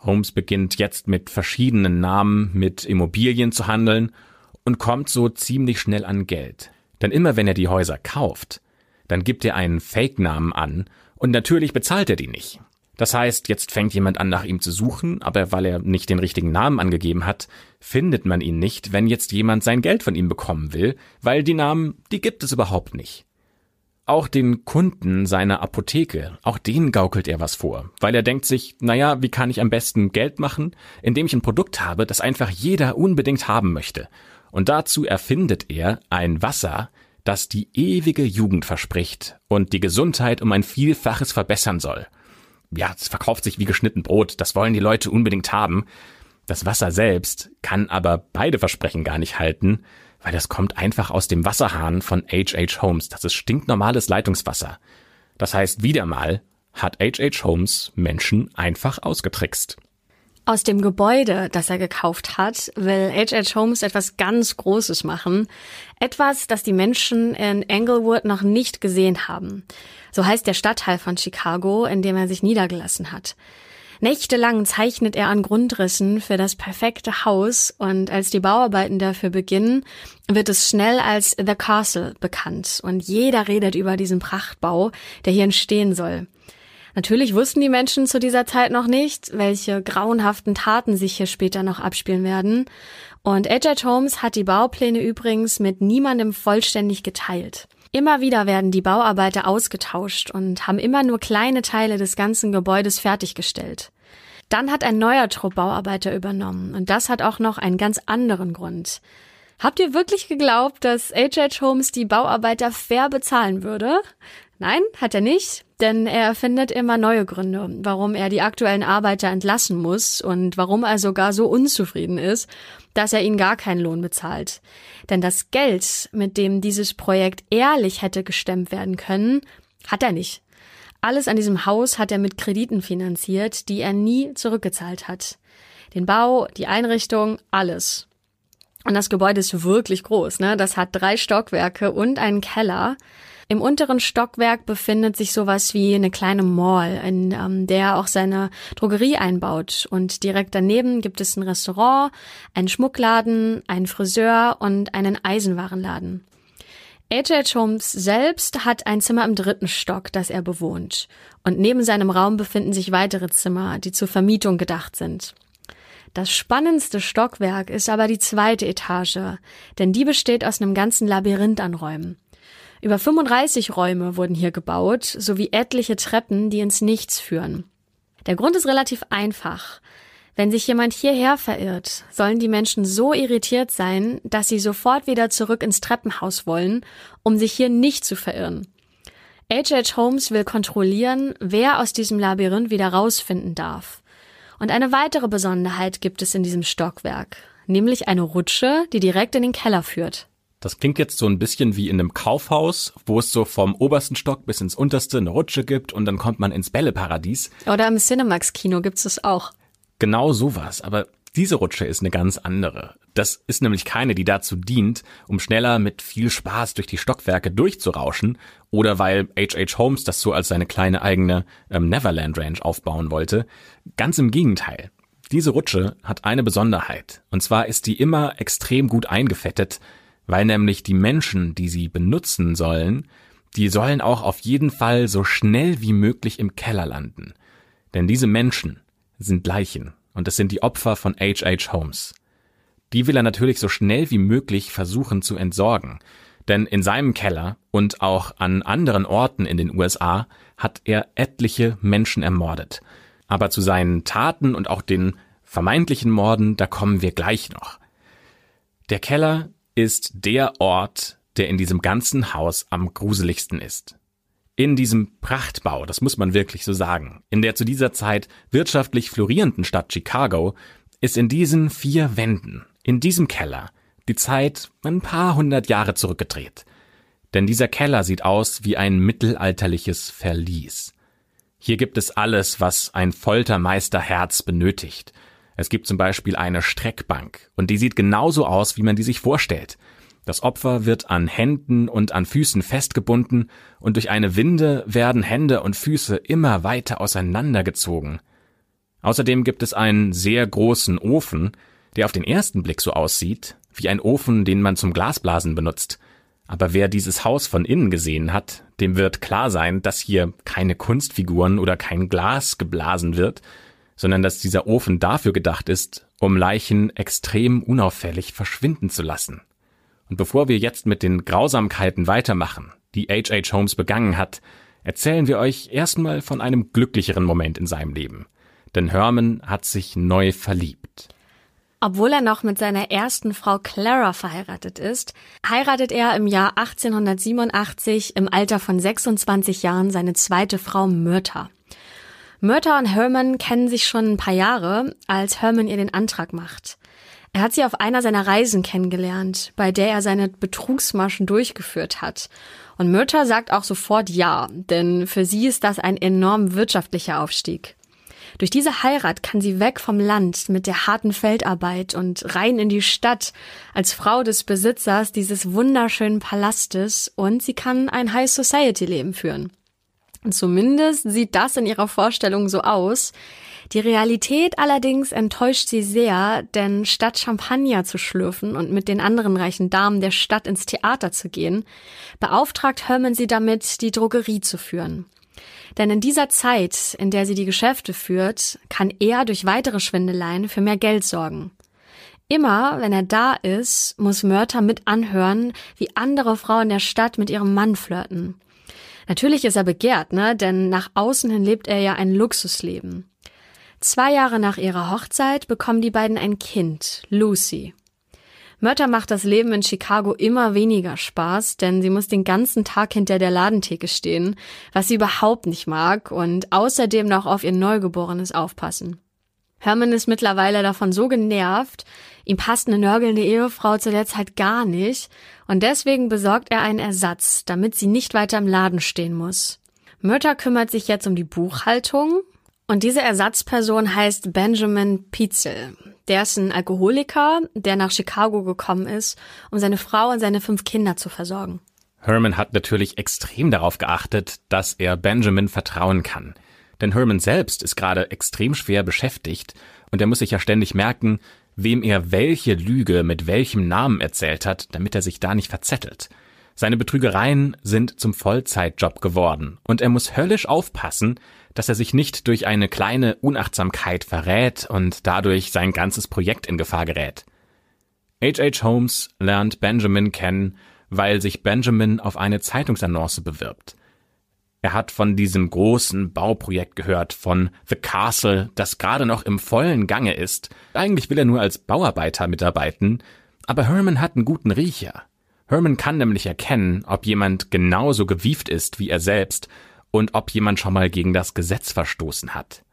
[SPEAKER 3] Holmes beginnt jetzt mit verschiedenen Namen mit Immobilien zu handeln und kommt so ziemlich schnell an Geld. Denn immer wenn er die Häuser kauft, dann gibt er einen Fake-Namen an und natürlich bezahlt er die nicht. Das heißt, jetzt fängt jemand an nach ihm zu suchen, aber weil er nicht den richtigen Namen angegeben hat, findet man ihn nicht, wenn jetzt jemand sein Geld von ihm bekommen will, weil die Namen, die gibt es überhaupt nicht. Auch den Kunden seiner Apotheke, auch denen gaukelt er was vor, weil er denkt sich, naja, wie kann ich am besten Geld machen, indem ich ein Produkt habe, das einfach jeder unbedingt haben möchte. Und dazu erfindet er ein Wasser, das die ewige Jugend verspricht und die Gesundheit um ein Vielfaches verbessern soll. Ja, es verkauft sich wie geschnitten Brot, das wollen die Leute unbedingt haben. Das Wasser selbst kann aber beide Versprechen gar nicht halten, weil das kommt einfach aus dem Wasserhahn von H.H. Holmes. Das ist stinknormales Leitungswasser. Das heißt, wieder mal hat H.H. Holmes Menschen einfach ausgetrickst.
[SPEAKER 2] Aus dem Gebäude, das er gekauft hat, will H.H. Holmes etwas ganz Großes machen. Etwas, das die Menschen in Englewood noch nicht gesehen haben. So heißt der Stadtteil von Chicago, in dem er sich niedergelassen hat. Nächtelang zeichnet er an Grundrissen für das perfekte Haus und als die Bauarbeiten dafür beginnen, wird es schnell als The Castle bekannt und jeder redet über diesen Prachtbau, der hier entstehen soll. Natürlich wussten die Menschen zu dieser Zeit noch nicht, welche grauenhaften Taten sich hier später noch abspielen werden. Und H.H. Holmes hat die Baupläne übrigens mit niemandem vollständig geteilt. Immer wieder werden die Bauarbeiter ausgetauscht und haben immer nur kleine Teile des ganzen Gebäudes fertiggestellt. Dann hat ein neuer Trupp Bauarbeiter übernommen und das hat auch noch einen ganz anderen Grund. Habt ihr wirklich geglaubt, dass H.H. Holmes die Bauarbeiter fair bezahlen würde? Nein, hat er nicht, denn er erfindet immer neue Gründe, warum er die aktuellen Arbeiter entlassen muss und warum er sogar so unzufrieden ist, dass er ihnen gar keinen Lohn bezahlt. Denn das Geld, mit dem dieses Projekt ehrlich hätte gestemmt werden können, hat er nicht. Alles an diesem Haus hat er mit Krediten finanziert, die er nie zurückgezahlt hat. Den Bau, die Einrichtung, alles. Und das Gebäude ist wirklich groß, ne? Das hat drei Stockwerke und einen Keller. Im unteren Stockwerk befindet sich sowas wie eine kleine Mall, in ähm, der auch seine Drogerie einbaut. Und direkt daneben gibt es ein Restaurant, einen Schmuckladen, einen Friseur und einen Eisenwarenladen. H.H. Holmes selbst hat ein Zimmer im dritten Stock, das er bewohnt. Und neben seinem Raum befinden sich weitere Zimmer, die zur Vermietung gedacht sind. Das spannendste Stockwerk ist aber die zweite Etage, denn die besteht aus einem ganzen Labyrinth an Räumen. Über 35 Räume wurden hier gebaut, sowie etliche Treppen, die ins Nichts führen. Der Grund ist relativ einfach. Wenn sich jemand hierher verirrt, sollen die Menschen so irritiert sein, dass sie sofort wieder zurück ins Treppenhaus wollen, um sich hier nicht zu verirren. H.H. Holmes will kontrollieren, wer aus diesem Labyrinth wieder rausfinden darf. Und eine weitere Besonderheit gibt es in diesem Stockwerk, nämlich eine Rutsche, die direkt in den Keller führt.
[SPEAKER 3] Das klingt jetzt so ein bisschen wie in einem Kaufhaus, wo es so vom obersten Stock bis ins unterste eine Rutsche gibt und dann kommt man ins Bälleparadies.
[SPEAKER 2] Oder im Cinemax-Kino gibt's es auch.
[SPEAKER 3] Genau sowas, aber diese Rutsche ist eine ganz andere. Das ist nämlich keine, die dazu dient, um schneller mit viel Spaß durch die Stockwerke durchzurauschen oder weil H.H. Holmes das so als seine kleine eigene ähm, Neverland Ranch aufbauen wollte. Ganz im Gegenteil. Diese Rutsche hat eine Besonderheit. Und zwar ist die immer extrem gut eingefettet, weil nämlich die Menschen, die sie benutzen sollen, die sollen auch auf jeden Fall so schnell wie möglich im Keller landen. Denn diese Menschen, sind Leichen und es sind die Opfer von H.H. Holmes. Die will er natürlich so schnell wie möglich versuchen zu entsorgen, denn in seinem Keller und auch an anderen Orten in den USA hat er etliche Menschen ermordet. Aber zu seinen Taten und auch den vermeintlichen Morden, da kommen wir gleich noch. Der Keller ist der Ort, der in diesem ganzen Haus am gruseligsten ist in diesem Prachtbau, das muss man wirklich so sagen, in der zu dieser Zeit wirtschaftlich florierenden Stadt Chicago, ist in diesen vier Wänden, in diesem Keller, die Zeit ein paar hundert Jahre zurückgedreht. Denn dieser Keller sieht aus wie ein mittelalterliches Verlies. Hier gibt es alles, was ein Foltermeisterherz benötigt. Es gibt zum Beispiel eine Streckbank, und die sieht genauso aus, wie man die sich vorstellt. Das Opfer wird an Händen und an Füßen festgebunden und durch eine Winde werden Hände und Füße immer weiter auseinandergezogen. Außerdem gibt es einen sehr großen Ofen, der auf den ersten Blick so aussieht, wie ein Ofen, den man zum Glasblasen benutzt. Aber wer dieses Haus von innen gesehen hat, dem wird klar sein, dass hier keine Kunstfiguren oder kein Glas geblasen wird, sondern dass dieser Ofen dafür gedacht ist, um Leichen extrem unauffällig verschwinden zu lassen. Und bevor wir jetzt mit den Grausamkeiten weitermachen, die H.H. Holmes begangen hat, erzählen wir euch erstmal von einem glücklicheren Moment in seinem Leben. Denn Herman hat sich neu verliebt.
[SPEAKER 2] Obwohl er noch mit seiner ersten Frau Clara verheiratet ist, heiratet er im Jahr 1887 im Alter von 26 Jahren seine zweite Frau Myrta. Myrta und Herman kennen sich schon ein paar Jahre, als Herman ihr den Antrag macht. Er hat sie auf einer seiner Reisen kennengelernt, bei der er seine Betrugsmaschen durchgeführt hat. Und Myrta sagt auch sofort ja, denn für sie ist das ein enorm wirtschaftlicher Aufstieg. Durch diese Heirat kann sie weg vom Land mit der harten Feldarbeit und rein in die Stadt als Frau des Besitzers dieses wunderschönen Palastes und sie kann ein High Society Leben führen. Zumindest sieht das in ihrer Vorstellung so aus. Die Realität allerdings enttäuscht sie sehr, denn statt Champagner zu schlürfen und mit den anderen reichen Damen der Stadt ins Theater zu gehen, beauftragt Herman sie damit, die Drogerie zu führen. Denn in dieser Zeit, in der sie die Geschäfte führt, kann er durch weitere Schwindeleien für mehr Geld sorgen. Immer, wenn er da ist, muss Mörter mit anhören, wie andere Frauen der Stadt mit ihrem Mann flirten. Natürlich ist er begehrt, ne? Denn nach außen hin lebt er ja ein Luxusleben. Zwei Jahre nach ihrer Hochzeit bekommen die beiden ein Kind, Lucy. Mörter macht das Leben in Chicago immer weniger Spaß, denn sie muss den ganzen Tag hinter der Ladentheke stehen, was sie überhaupt nicht mag und außerdem noch auf ihr Neugeborenes aufpassen. Herman ist mittlerweile davon so genervt, ihm passt eine nörgelnde Ehefrau zu der Zeit gar nicht und deswegen besorgt er einen Ersatz, damit sie nicht weiter im Laden stehen muss. Mörter kümmert sich jetzt um die Buchhaltung, und diese Ersatzperson heißt Benjamin Pietzel. Der ist ein Alkoholiker, der nach Chicago gekommen ist, um seine Frau und seine fünf Kinder zu versorgen.
[SPEAKER 3] Herman hat natürlich extrem darauf geachtet, dass er Benjamin vertrauen kann. Denn Herman selbst ist gerade extrem schwer beschäftigt und er muss sich ja ständig merken, wem er welche Lüge mit welchem Namen erzählt hat, damit er sich da nicht verzettelt. Seine Betrügereien sind zum Vollzeitjob geworden und er muss höllisch aufpassen, dass er sich nicht durch eine kleine Unachtsamkeit verrät und dadurch sein ganzes Projekt in Gefahr gerät. H.H. Holmes lernt Benjamin kennen, weil sich Benjamin auf eine Zeitungsannonce bewirbt. Er hat von diesem großen Bauprojekt gehört, von The Castle, das gerade noch im vollen Gange ist. Eigentlich will er nur als Bauarbeiter mitarbeiten, aber Herman hat einen guten Riecher. Herman kann nämlich erkennen, ob jemand genauso gewieft ist wie er selbst und ob jemand schon mal gegen das Gesetz verstoßen hat.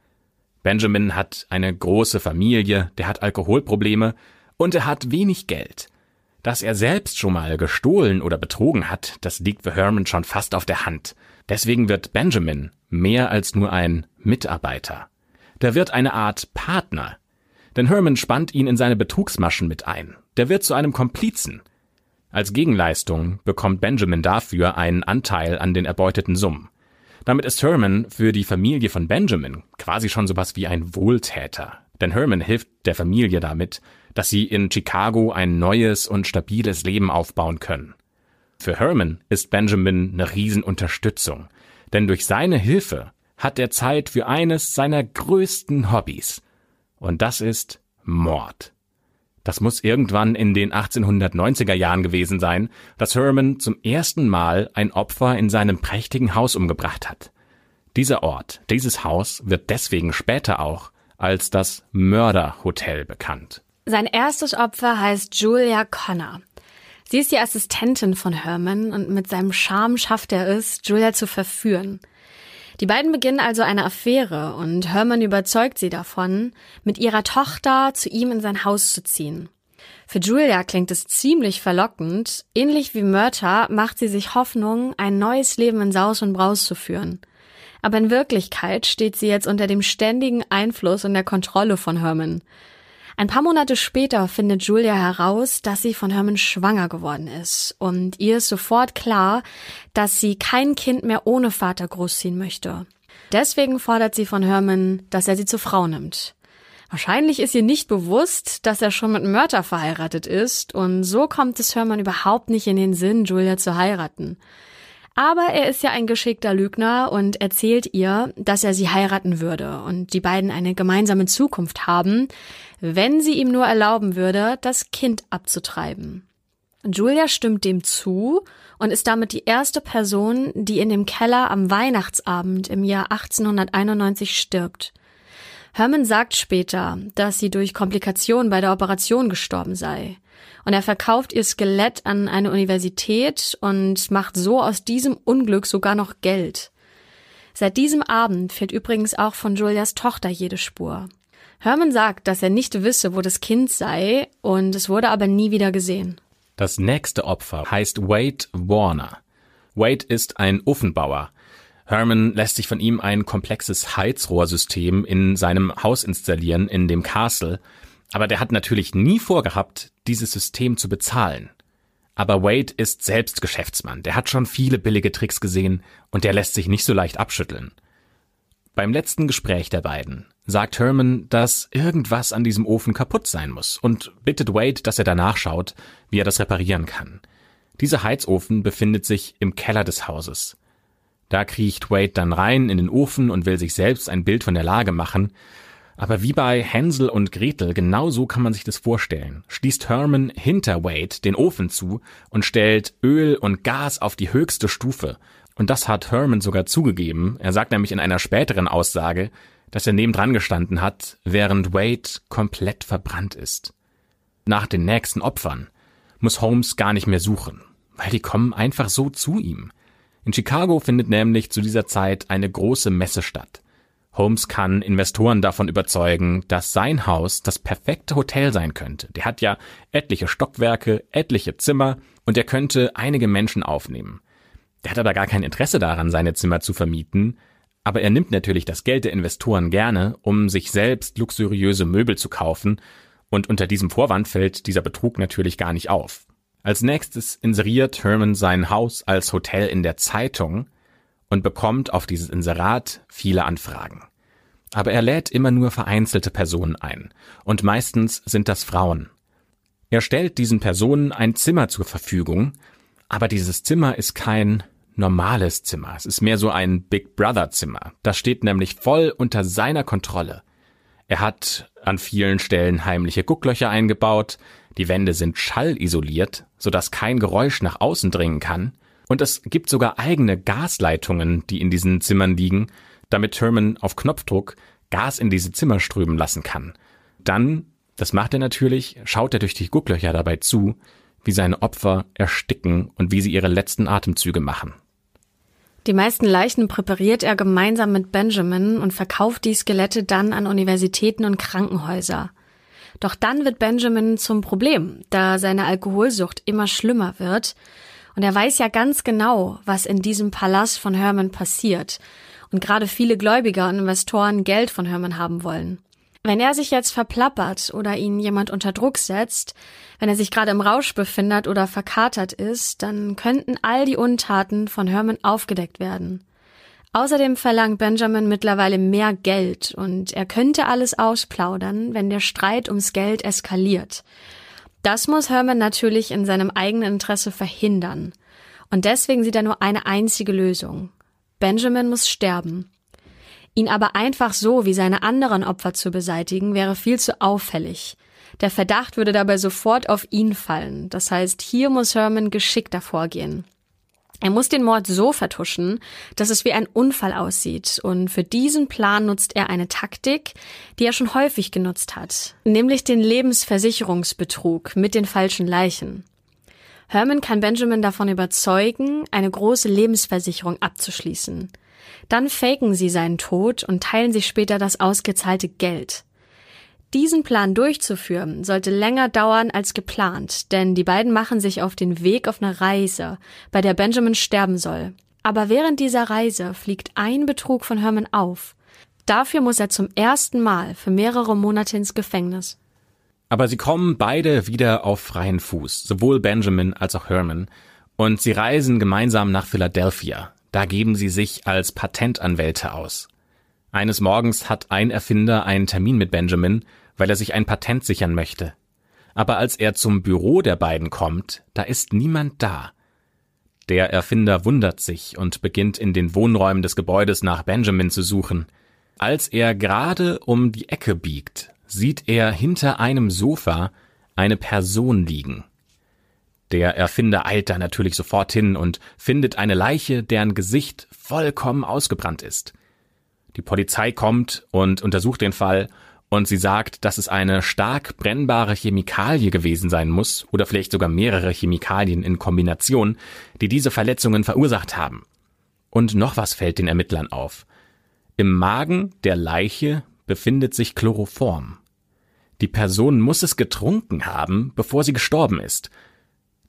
[SPEAKER 3] Benjamin hat eine große Familie, der hat Alkoholprobleme und er hat wenig Geld. Dass er selbst schon mal gestohlen oder betrogen hat, das liegt für Herman schon fast auf der Hand. Deswegen wird Benjamin mehr als nur ein Mitarbeiter. Der wird eine Art Partner. Denn Herman spannt ihn in seine Betrugsmaschen mit ein. Der wird zu einem Komplizen. Als Gegenleistung bekommt Benjamin dafür einen Anteil an den erbeuteten Summen. Damit ist Herman für die Familie von Benjamin quasi schon sowas wie ein Wohltäter. Denn Herman hilft der Familie damit, dass sie in Chicago ein neues und stabiles Leben aufbauen können. Für Herman ist Benjamin eine Riesenunterstützung, denn durch seine Hilfe hat er Zeit für eines seiner größten Hobbys. Und das ist Mord. Das muss irgendwann in den 1890er Jahren gewesen sein, dass Herman zum ersten Mal ein Opfer in seinem prächtigen Haus umgebracht hat. Dieser Ort, dieses Haus wird deswegen später auch als das Mörderhotel bekannt.
[SPEAKER 2] Sein erstes Opfer heißt Julia Connor. Sie ist die Assistentin von Herman und mit seinem Charme schafft er es, Julia zu verführen. Die beiden beginnen also eine Affäre und Herman überzeugt sie davon, mit ihrer Tochter zu ihm in sein Haus zu ziehen. Für Julia klingt es ziemlich verlockend. Ähnlich wie Mörter macht sie sich Hoffnung, ein neues Leben in Saus und Braus zu führen. Aber in Wirklichkeit steht sie jetzt unter dem ständigen Einfluss und der Kontrolle von Herman. Ein paar Monate später findet Julia heraus, dass sie von Herman schwanger geworden ist und ihr ist sofort klar, dass sie kein Kind mehr ohne Vater großziehen möchte. Deswegen fordert sie von Herman, dass er sie zur Frau nimmt. Wahrscheinlich ist ihr nicht bewusst, dass er schon mit Mörder verheiratet ist und so kommt es Herman überhaupt nicht in den Sinn, Julia zu heiraten. Aber er ist ja ein geschickter Lügner und erzählt ihr, dass er sie heiraten würde und die beiden eine gemeinsame Zukunft haben, wenn sie ihm nur erlauben würde, das Kind abzutreiben. Julia stimmt dem zu und ist damit die erste Person, die in dem Keller am Weihnachtsabend im Jahr 1891 stirbt. Herman sagt später, dass sie durch Komplikationen bei der Operation gestorben sei. Und er verkauft ihr Skelett an eine Universität und macht so aus diesem Unglück sogar noch Geld. Seit diesem Abend fehlt übrigens auch von Julias Tochter jede Spur. Herman sagt, dass er nicht wisse, wo das Kind sei, und es wurde aber nie wieder gesehen.
[SPEAKER 3] Das nächste Opfer heißt Wade Warner. Wade ist ein Ofenbauer. Herman lässt sich von ihm ein komplexes Heizrohrsystem in seinem Haus installieren, in dem Castle, aber der hat natürlich nie vorgehabt, dieses System zu bezahlen. Aber Wade ist selbst Geschäftsmann, der hat schon viele billige Tricks gesehen und der lässt sich nicht so leicht abschütteln. Beim letzten Gespräch der beiden sagt Herman, dass irgendwas an diesem Ofen kaputt sein muss und bittet Wade, dass er danach schaut, wie er das reparieren kann. Dieser Heizofen befindet sich im Keller des Hauses. Da kriecht Wade dann rein in den Ofen und will sich selbst ein Bild von der Lage machen. Aber wie bei Hänsel und Gretel, genau so kann man sich das vorstellen, schließt Herman hinter Wade den Ofen zu und stellt Öl und Gas auf die höchste Stufe, und das hat Herman sogar zugegeben. Er sagt nämlich in einer späteren Aussage, dass er nebendran gestanden hat, während Wade komplett verbrannt ist. Nach den nächsten Opfern muss Holmes gar nicht mehr suchen, weil die kommen einfach so zu ihm. In Chicago findet nämlich zu dieser Zeit eine große Messe statt. Holmes kann Investoren davon überzeugen, dass sein Haus das perfekte Hotel sein könnte. Der hat ja etliche Stockwerke, etliche Zimmer und er könnte einige Menschen aufnehmen. Der hat aber gar kein Interesse daran, seine Zimmer zu vermieten, aber er nimmt natürlich das Geld der Investoren gerne, um sich selbst luxuriöse Möbel zu kaufen, und unter diesem Vorwand fällt dieser Betrug natürlich gar nicht auf. Als nächstes inseriert Herman sein Haus als Hotel in der Zeitung und bekommt auf dieses Inserat viele Anfragen. Aber er lädt immer nur vereinzelte Personen ein, und meistens sind das Frauen. Er stellt diesen Personen ein Zimmer zur Verfügung, aber dieses Zimmer ist kein normales Zimmer. Es ist mehr so ein Big Brother Zimmer. Das steht nämlich voll unter seiner Kontrolle. Er hat an vielen Stellen heimliche Gucklöcher eingebaut, die Wände sind schallisoliert, sodass kein Geräusch nach außen dringen kann, und es gibt sogar eigene Gasleitungen, die in diesen Zimmern liegen, damit Herman auf Knopfdruck Gas in diese Zimmer strömen lassen kann. Dann, das macht er natürlich, schaut er durch die Gucklöcher dabei zu, wie seine Opfer ersticken und wie sie ihre letzten Atemzüge machen.
[SPEAKER 2] Die meisten Leichen präpariert er gemeinsam mit Benjamin und verkauft die Skelette dann an Universitäten und Krankenhäuser. Doch dann wird Benjamin zum Problem, da seine Alkoholsucht immer schlimmer wird. Und er weiß ja ganz genau, was in diesem Palast von Herman passiert. Und gerade viele Gläubiger und Investoren Geld von Herman haben wollen. Wenn er sich jetzt verplappert oder ihn jemand unter Druck setzt, wenn er sich gerade im Rausch befindet oder verkatert ist, dann könnten all die Untaten von Herman aufgedeckt werden. Außerdem verlangt Benjamin mittlerweile mehr Geld und er könnte alles ausplaudern, wenn der Streit ums Geld eskaliert. Das muss Herman natürlich in seinem eigenen Interesse verhindern. Und deswegen sieht er nur eine einzige Lösung. Benjamin muss sterben. Ihn aber einfach so wie seine anderen Opfer zu beseitigen, wäre viel zu auffällig. Der Verdacht würde dabei sofort auf ihn fallen. Das heißt, hier muss Herman geschickter vorgehen. Er muss den Mord so vertuschen, dass es wie ein Unfall aussieht. Und für diesen Plan nutzt er eine Taktik, die er schon häufig genutzt hat, nämlich den Lebensversicherungsbetrug mit den falschen Leichen. Herman kann Benjamin davon überzeugen, eine große Lebensversicherung abzuschließen. Dann faken sie seinen Tod und teilen sich später das ausgezahlte Geld. Diesen Plan durchzuführen sollte länger dauern als geplant, denn die beiden machen sich auf den Weg auf eine Reise, bei der Benjamin sterben soll. Aber während dieser Reise fliegt ein Betrug von Herman auf. Dafür muss er zum ersten Mal für mehrere Monate ins Gefängnis.
[SPEAKER 3] Aber sie kommen beide wieder auf freien Fuß, sowohl Benjamin als auch Herman, und sie reisen gemeinsam nach Philadelphia, da geben sie sich als Patentanwälte aus. Eines Morgens hat ein Erfinder einen Termin mit Benjamin, weil er sich ein Patent sichern möchte. Aber als er zum Büro der beiden kommt, da ist niemand da. Der Erfinder wundert sich und beginnt in den Wohnräumen des Gebäudes nach Benjamin zu suchen. Als er gerade um die Ecke biegt, sieht er hinter einem Sofa eine Person liegen. Der Erfinder eilt da natürlich sofort hin und findet eine Leiche, deren Gesicht vollkommen ausgebrannt ist. Die Polizei kommt und untersucht den Fall und sie sagt, dass es eine stark brennbare Chemikalie gewesen sein muss oder vielleicht sogar mehrere Chemikalien in Kombination, die diese Verletzungen verursacht haben. Und noch was fällt den Ermittlern auf. Im Magen der Leiche befindet sich Chloroform. Die Person muss es getrunken haben, bevor sie gestorben ist,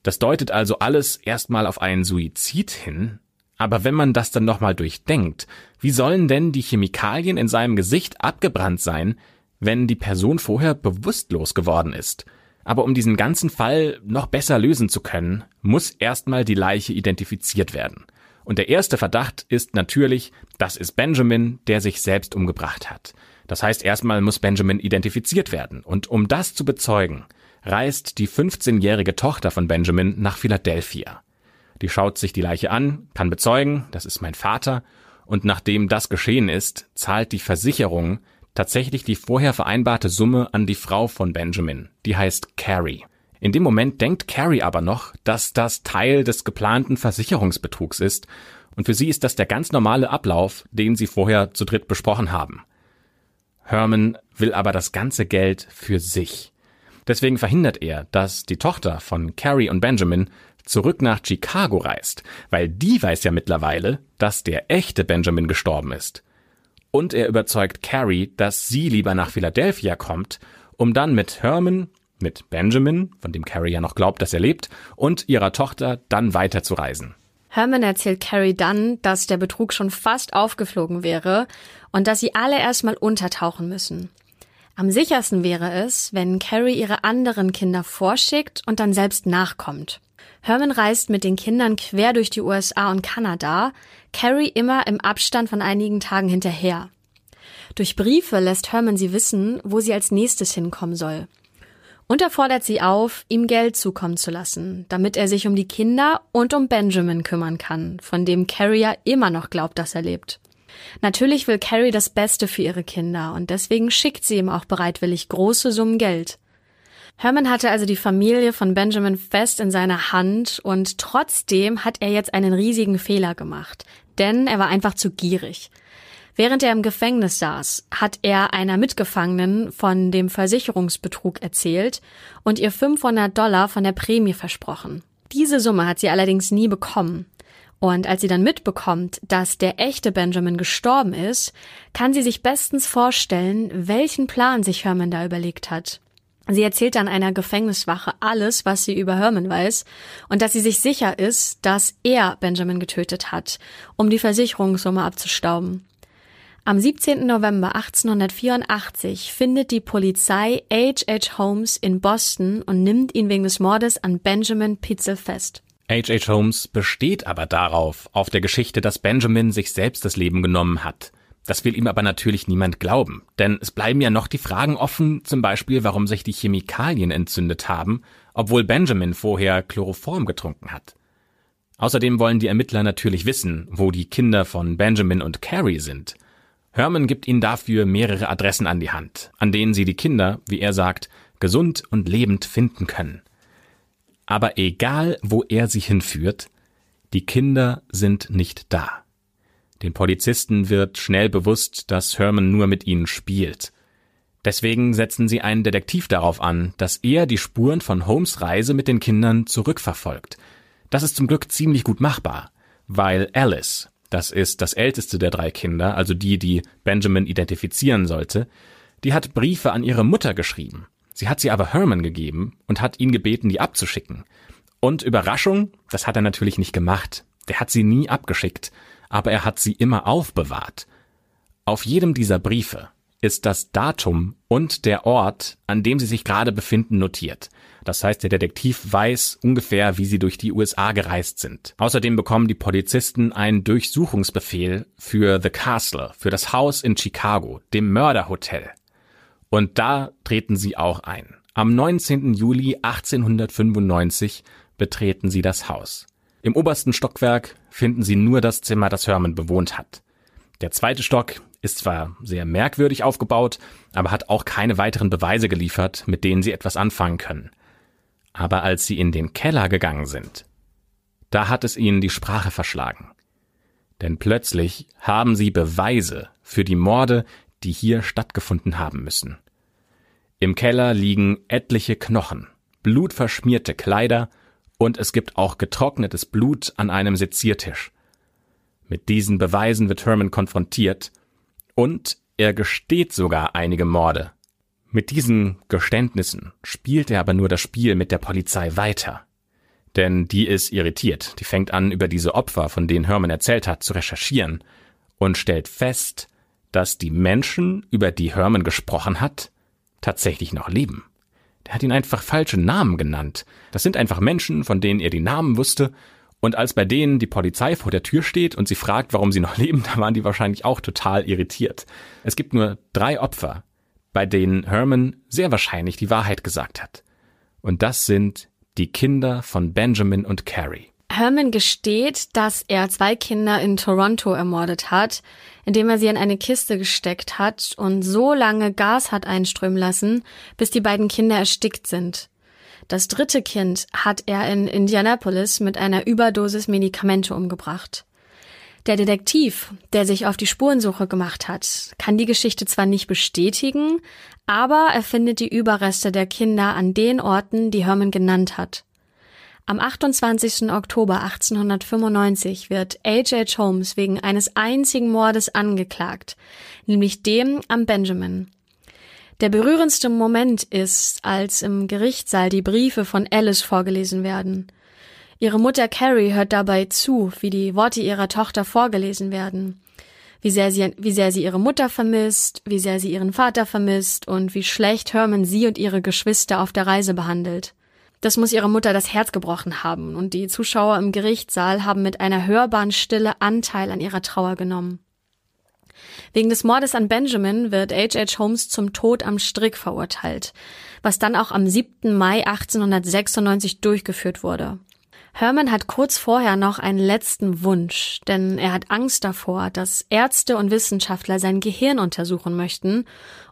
[SPEAKER 3] das deutet also alles erstmal auf einen Suizid hin. Aber wenn man das dann nochmal durchdenkt, wie sollen denn die Chemikalien in seinem Gesicht abgebrannt sein, wenn die Person vorher bewusstlos geworden ist? Aber um diesen ganzen Fall noch besser lösen zu können, muss erstmal die Leiche identifiziert werden. Und der erste Verdacht ist natürlich, das ist Benjamin, der sich selbst umgebracht hat. Das heißt, erstmal muss Benjamin identifiziert werden. Und um das zu bezeugen, reist die 15-jährige Tochter von Benjamin nach Philadelphia. Die schaut sich die Leiche an, kann bezeugen, das ist mein Vater, und nachdem das geschehen ist, zahlt die Versicherung tatsächlich die vorher vereinbarte Summe an die Frau von Benjamin, die heißt Carrie. In dem Moment denkt Carrie aber noch, dass das Teil des geplanten Versicherungsbetrugs ist, und für sie ist das der ganz normale Ablauf, den sie vorher zu dritt besprochen haben. Herman will aber das ganze Geld für sich. Deswegen verhindert er, dass die Tochter von Carrie und Benjamin zurück nach Chicago reist, weil die weiß ja mittlerweile, dass der echte Benjamin gestorben ist. Und er überzeugt Carrie, dass sie lieber nach Philadelphia kommt, um dann mit Herman, mit Benjamin, von dem Carrie ja noch glaubt, dass er lebt, und ihrer Tochter dann weiterzureisen.
[SPEAKER 2] Herman erzählt Carrie dann, dass der Betrug schon fast aufgeflogen wäre und dass sie alle erstmal untertauchen müssen. Am sichersten wäre es, wenn Carrie ihre anderen Kinder vorschickt und dann selbst nachkommt. Herman reist mit den Kindern quer durch die USA und Kanada, Carrie immer im Abstand von einigen Tagen hinterher. Durch Briefe lässt Herman sie wissen, wo sie als nächstes hinkommen soll. Und er fordert sie auf, ihm Geld zukommen zu lassen, damit er sich um die Kinder und um Benjamin kümmern kann, von dem Carrie ja immer noch glaubt, dass er lebt. Natürlich will Carrie das Beste für ihre Kinder und deswegen schickt sie ihm auch bereitwillig große Summen Geld. Herman hatte also die Familie von Benjamin fest in seiner Hand und trotzdem hat er jetzt einen riesigen Fehler gemacht, denn er war einfach zu gierig. Während er im Gefängnis saß, hat er einer Mitgefangenen von dem Versicherungsbetrug erzählt und ihr 500 Dollar von der Prämie versprochen. Diese Summe hat sie allerdings nie bekommen. Und als sie dann mitbekommt, dass der echte Benjamin gestorben ist, kann sie sich bestens vorstellen, welchen Plan sich Herman da überlegt hat. Sie erzählt dann einer Gefängniswache alles, was sie über Herman weiß und dass sie sich sicher ist, dass er Benjamin getötet hat, um die Versicherungssumme abzustauben. Am 17. November 1884 findet die Polizei H.H. Holmes in Boston und nimmt ihn wegen des Mordes an Benjamin Pitzel fest.
[SPEAKER 3] H.H. Holmes besteht aber darauf, auf der Geschichte, dass Benjamin sich selbst das Leben genommen hat. Das will ihm aber natürlich niemand glauben, denn es bleiben ja noch die Fragen offen, zum Beispiel, warum sich die Chemikalien entzündet haben, obwohl Benjamin vorher Chloroform getrunken hat. Außerdem wollen die Ermittler natürlich wissen, wo die Kinder von Benjamin und Carrie sind. Herman gibt ihnen dafür mehrere Adressen an die Hand, an denen sie die Kinder, wie er sagt, gesund und lebend finden können. Aber egal, wo er sie hinführt, die Kinder sind nicht da. Den Polizisten wird schnell bewusst, dass Herman nur mit ihnen spielt. Deswegen setzen sie einen Detektiv darauf an, dass er die Spuren von Holmes Reise mit den Kindern zurückverfolgt. Das ist zum Glück ziemlich gut machbar, weil Alice, das ist das älteste der drei Kinder, also die, die Benjamin identifizieren sollte, die hat Briefe an ihre Mutter geschrieben. Sie hat sie aber Herman gegeben und hat ihn gebeten, die abzuschicken. Und Überraschung, das hat er natürlich nicht gemacht. Der hat sie nie abgeschickt, aber er hat sie immer aufbewahrt. Auf jedem dieser Briefe ist das Datum und der Ort, an dem sie sich gerade befinden, notiert. Das heißt, der Detektiv weiß ungefähr, wie sie durch die USA gereist sind. Außerdem bekommen die Polizisten einen Durchsuchungsbefehl für The Castle, für das Haus in Chicago, dem Mörderhotel. Und da treten sie auch ein. Am 19. Juli 1895 betreten sie das Haus. Im obersten Stockwerk finden sie nur das Zimmer, das Herman bewohnt hat. Der zweite Stock ist zwar sehr merkwürdig aufgebaut, aber hat auch keine weiteren Beweise geliefert, mit denen sie etwas anfangen können. Aber als sie in den Keller gegangen sind, da hat es ihnen die Sprache verschlagen. Denn plötzlich haben sie Beweise für die Morde, die hier stattgefunden haben müssen. Im Keller liegen etliche Knochen, blutverschmierte Kleider und es gibt auch getrocknetes Blut an einem Seziertisch. Mit diesen Beweisen wird Herman konfrontiert und er gesteht sogar einige Morde. Mit diesen Geständnissen spielt er aber nur das Spiel mit der Polizei weiter. Denn die ist irritiert, die fängt an, über diese Opfer, von denen Herman erzählt hat, zu recherchieren und stellt fest, dass die Menschen, über die Herman gesprochen hat, tatsächlich noch leben. Der hat ihnen einfach falsche Namen genannt. Das sind einfach Menschen, von denen er die Namen wusste. Und als bei denen die Polizei vor der Tür steht und sie fragt, warum sie noch <laughs> leben, da waren die wahrscheinlich auch total irritiert. Es gibt nur drei Opfer, bei denen Herman sehr wahrscheinlich die Wahrheit gesagt hat. Und das sind die Kinder von Benjamin und Carrie.
[SPEAKER 2] Herman gesteht, dass er zwei Kinder in Toronto ermordet hat, indem er sie in eine Kiste gesteckt hat und so lange Gas hat einströmen lassen, bis die beiden Kinder erstickt sind. Das dritte Kind hat er in Indianapolis mit einer Überdosis Medikamente umgebracht. Der Detektiv, der sich auf die Spurensuche gemacht hat, kann die Geschichte zwar nicht bestätigen, aber er findet die Überreste der Kinder an den Orten, die Herman genannt hat. Am 28. Oktober 1895 wird H.H. Holmes wegen eines einzigen Mordes angeklagt, nämlich dem am Benjamin. Der berührendste Moment ist, als im Gerichtssaal die Briefe von Alice vorgelesen werden. Ihre Mutter Carrie hört dabei zu, wie die Worte ihrer Tochter vorgelesen werden. Wie sehr, sie, wie sehr sie ihre Mutter vermisst, wie sehr sie ihren Vater vermisst und wie schlecht Herman sie und ihre Geschwister auf der Reise behandelt. Das muss ihrer Mutter das Herz gebrochen haben, und die Zuschauer im Gerichtssaal haben mit einer hörbaren Stille Anteil an ihrer Trauer genommen. Wegen des Mordes an Benjamin wird H.H. Holmes zum Tod am Strick verurteilt, was dann auch am 7. Mai 1896 durchgeführt wurde. Herman hat kurz vorher noch einen letzten Wunsch, denn er hat Angst davor, dass Ärzte und Wissenschaftler sein Gehirn untersuchen möchten,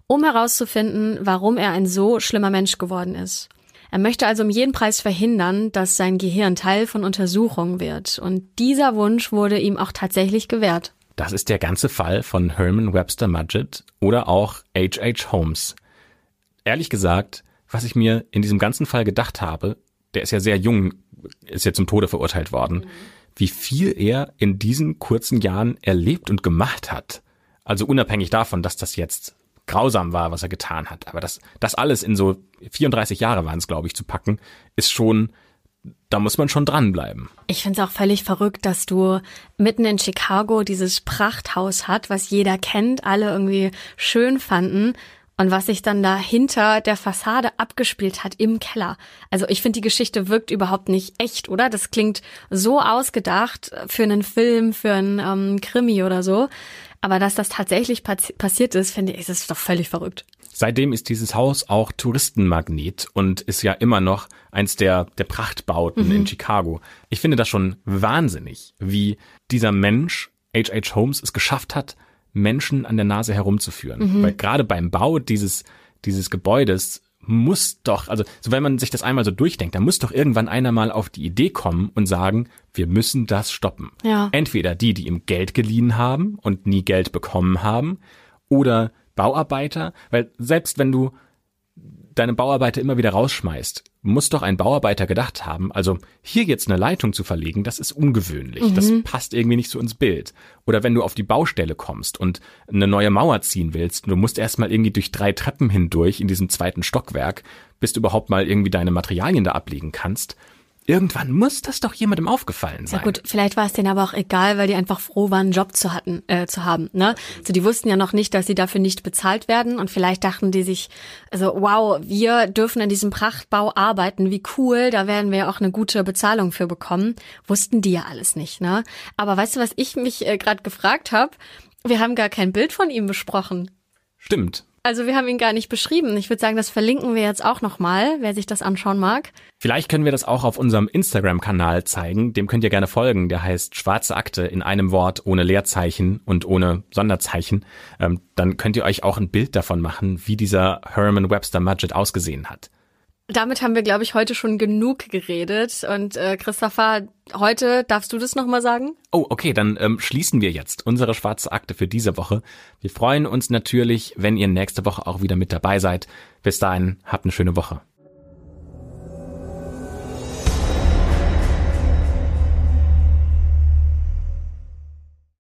[SPEAKER 2] um herauszufinden, warum er ein so schlimmer Mensch geworden ist. Er möchte also um jeden Preis verhindern, dass sein Gehirn Teil von Untersuchungen wird. Und dieser Wunsch wurde ihm auch tatsächlich gewährt.
[SPEAKER 3] Das ist der ganze Fall von Herman Webster Mudgett oder auch H.H. Holmes. Ehrlich gesagt, was ich mir in diesem ganzen Fall gedacht habe, der ist ja sehr jung ist ja zum Tode verurteilt worden, mhm. wie viel er in diesen kurzen Jahren erlebt und gemacht hat. Also unabhängig davon, dass das jetzt grausam war, was er getan hat. Aber das, das alles in so 34 Jahre waren es, glaube ich, zu packen, ist schon, da muss man schon dranbleiben.
[SPEAKER 2] Ich finde es auch völlig verrückt, dass du mitten in Chicago dieses Prachthaus hat, was jeder kennt, alle irgendwie schön fanden und was sich dann da hinter der Fassade abgespielt hat im Keller. Also ich finde, die Geschichte wirkt überhaupt nicht echt, oder? Das klingt so ausgedacht für einen Film, für einen ähm, Krimi oder so. Aber dass das tatsächlich passiert ist, finde ich, ist doch völlig verrückt.
[SPEAKER 3] Seitdem ist dieses Haus auch Touristenmagnet und ist ja immer noch eins der, der Prachtbauten mhm. in Chicago. Ich finde das schon wahnsinnig, wie dieser Mensch, H.H. Holmes, es geschafft hat, Menschen an der Nase herumzuführen. Mhm. Weil gerade beim Bau dieses, dieses Gebäudes muss doch, also so wenn man sich das einmal so durchdenkt, dann muss doch irgendwann einer mal auf die Idee kommen und sagen, wir müssen das stoppen. Ja. Entweder die, die ihm Geld geliehen haben und nie Geld bekommen haben, oder Bauarbeiter, weil selbst wenn du deine Bauarbeiter immer wieder rausschmeißt, muss doch ein Bauarbeiter gedacht haben, also hier jetzt eine Leitung zu verlegen, das ist ungewöhnlich, mhm. das passt irgendwie nicht so ins Bild. Oder wenn du auf die Baustelle kommst und eine neue Mauer ziehen willst, du musst erstmal irgendwie durch drei Treppen hindurch in diesem zweiten Stockwerk, bis du überhaupt mal irgendwie deine Materialien da ablegen kannst. Irgendwann muss das doch jemandem aufgefallen sein.
[SPEAKER 2] Ja gut, vielleicht war es denen aber auch egal, weil die einfach froh waren, einen Job zu hatten, äh, zu haben. Ne? Also die wussten ja noch nicht, dass sie dafür nicht bezahlt werden und vielleicht dachten die sich, also wow, wir dürfen in diesem Prachtbau arbeiten, wie cool, da werden wir ja auch eine gute Bezahlung für bekommen. Wussten die ja alles nicht. Ne? Aber weißt du, was ich mich äh, gerade gefragt habe? Wir haben gar kein Bild von ihm besprochen.
[SPEAKER 3] Stimmt.
[SPEAKER 2] Also wir haben ihn gar nicht beschrieben. Ich würde sagen, das verlinken wir jetzt auch nochmal, wer sich das anschauen mag.
[SPEAKER 3] Vielleicht können wir das auch auf unserem Instagram-Kanal zeigen. Dem könnt ihr gerne folgen. Der heißt Schwarze Akte in einem Wort ohne Leerzeichen und ohne Sonderzeichen. Ähm, dann könnt ihr euch auch ein Bild davon machen, wie dieser Herman Webster Mudgett ausgesehen hat.
[SPEAKER 2] Damit haben wir, glaube ich, heute schon genug geredet. Und äh, Christopher, heute darfst du das nochmal sagen?
[SPEAKER 3] Oh, okay, dann ähm, schließen wir jetzt unsere schwarze Akte für diese Woche. Wir freuen uns natürlich, wenn ihr nächste Woche auch wieder mit dabei seid. Bis dahin, habt eine schöne Woche.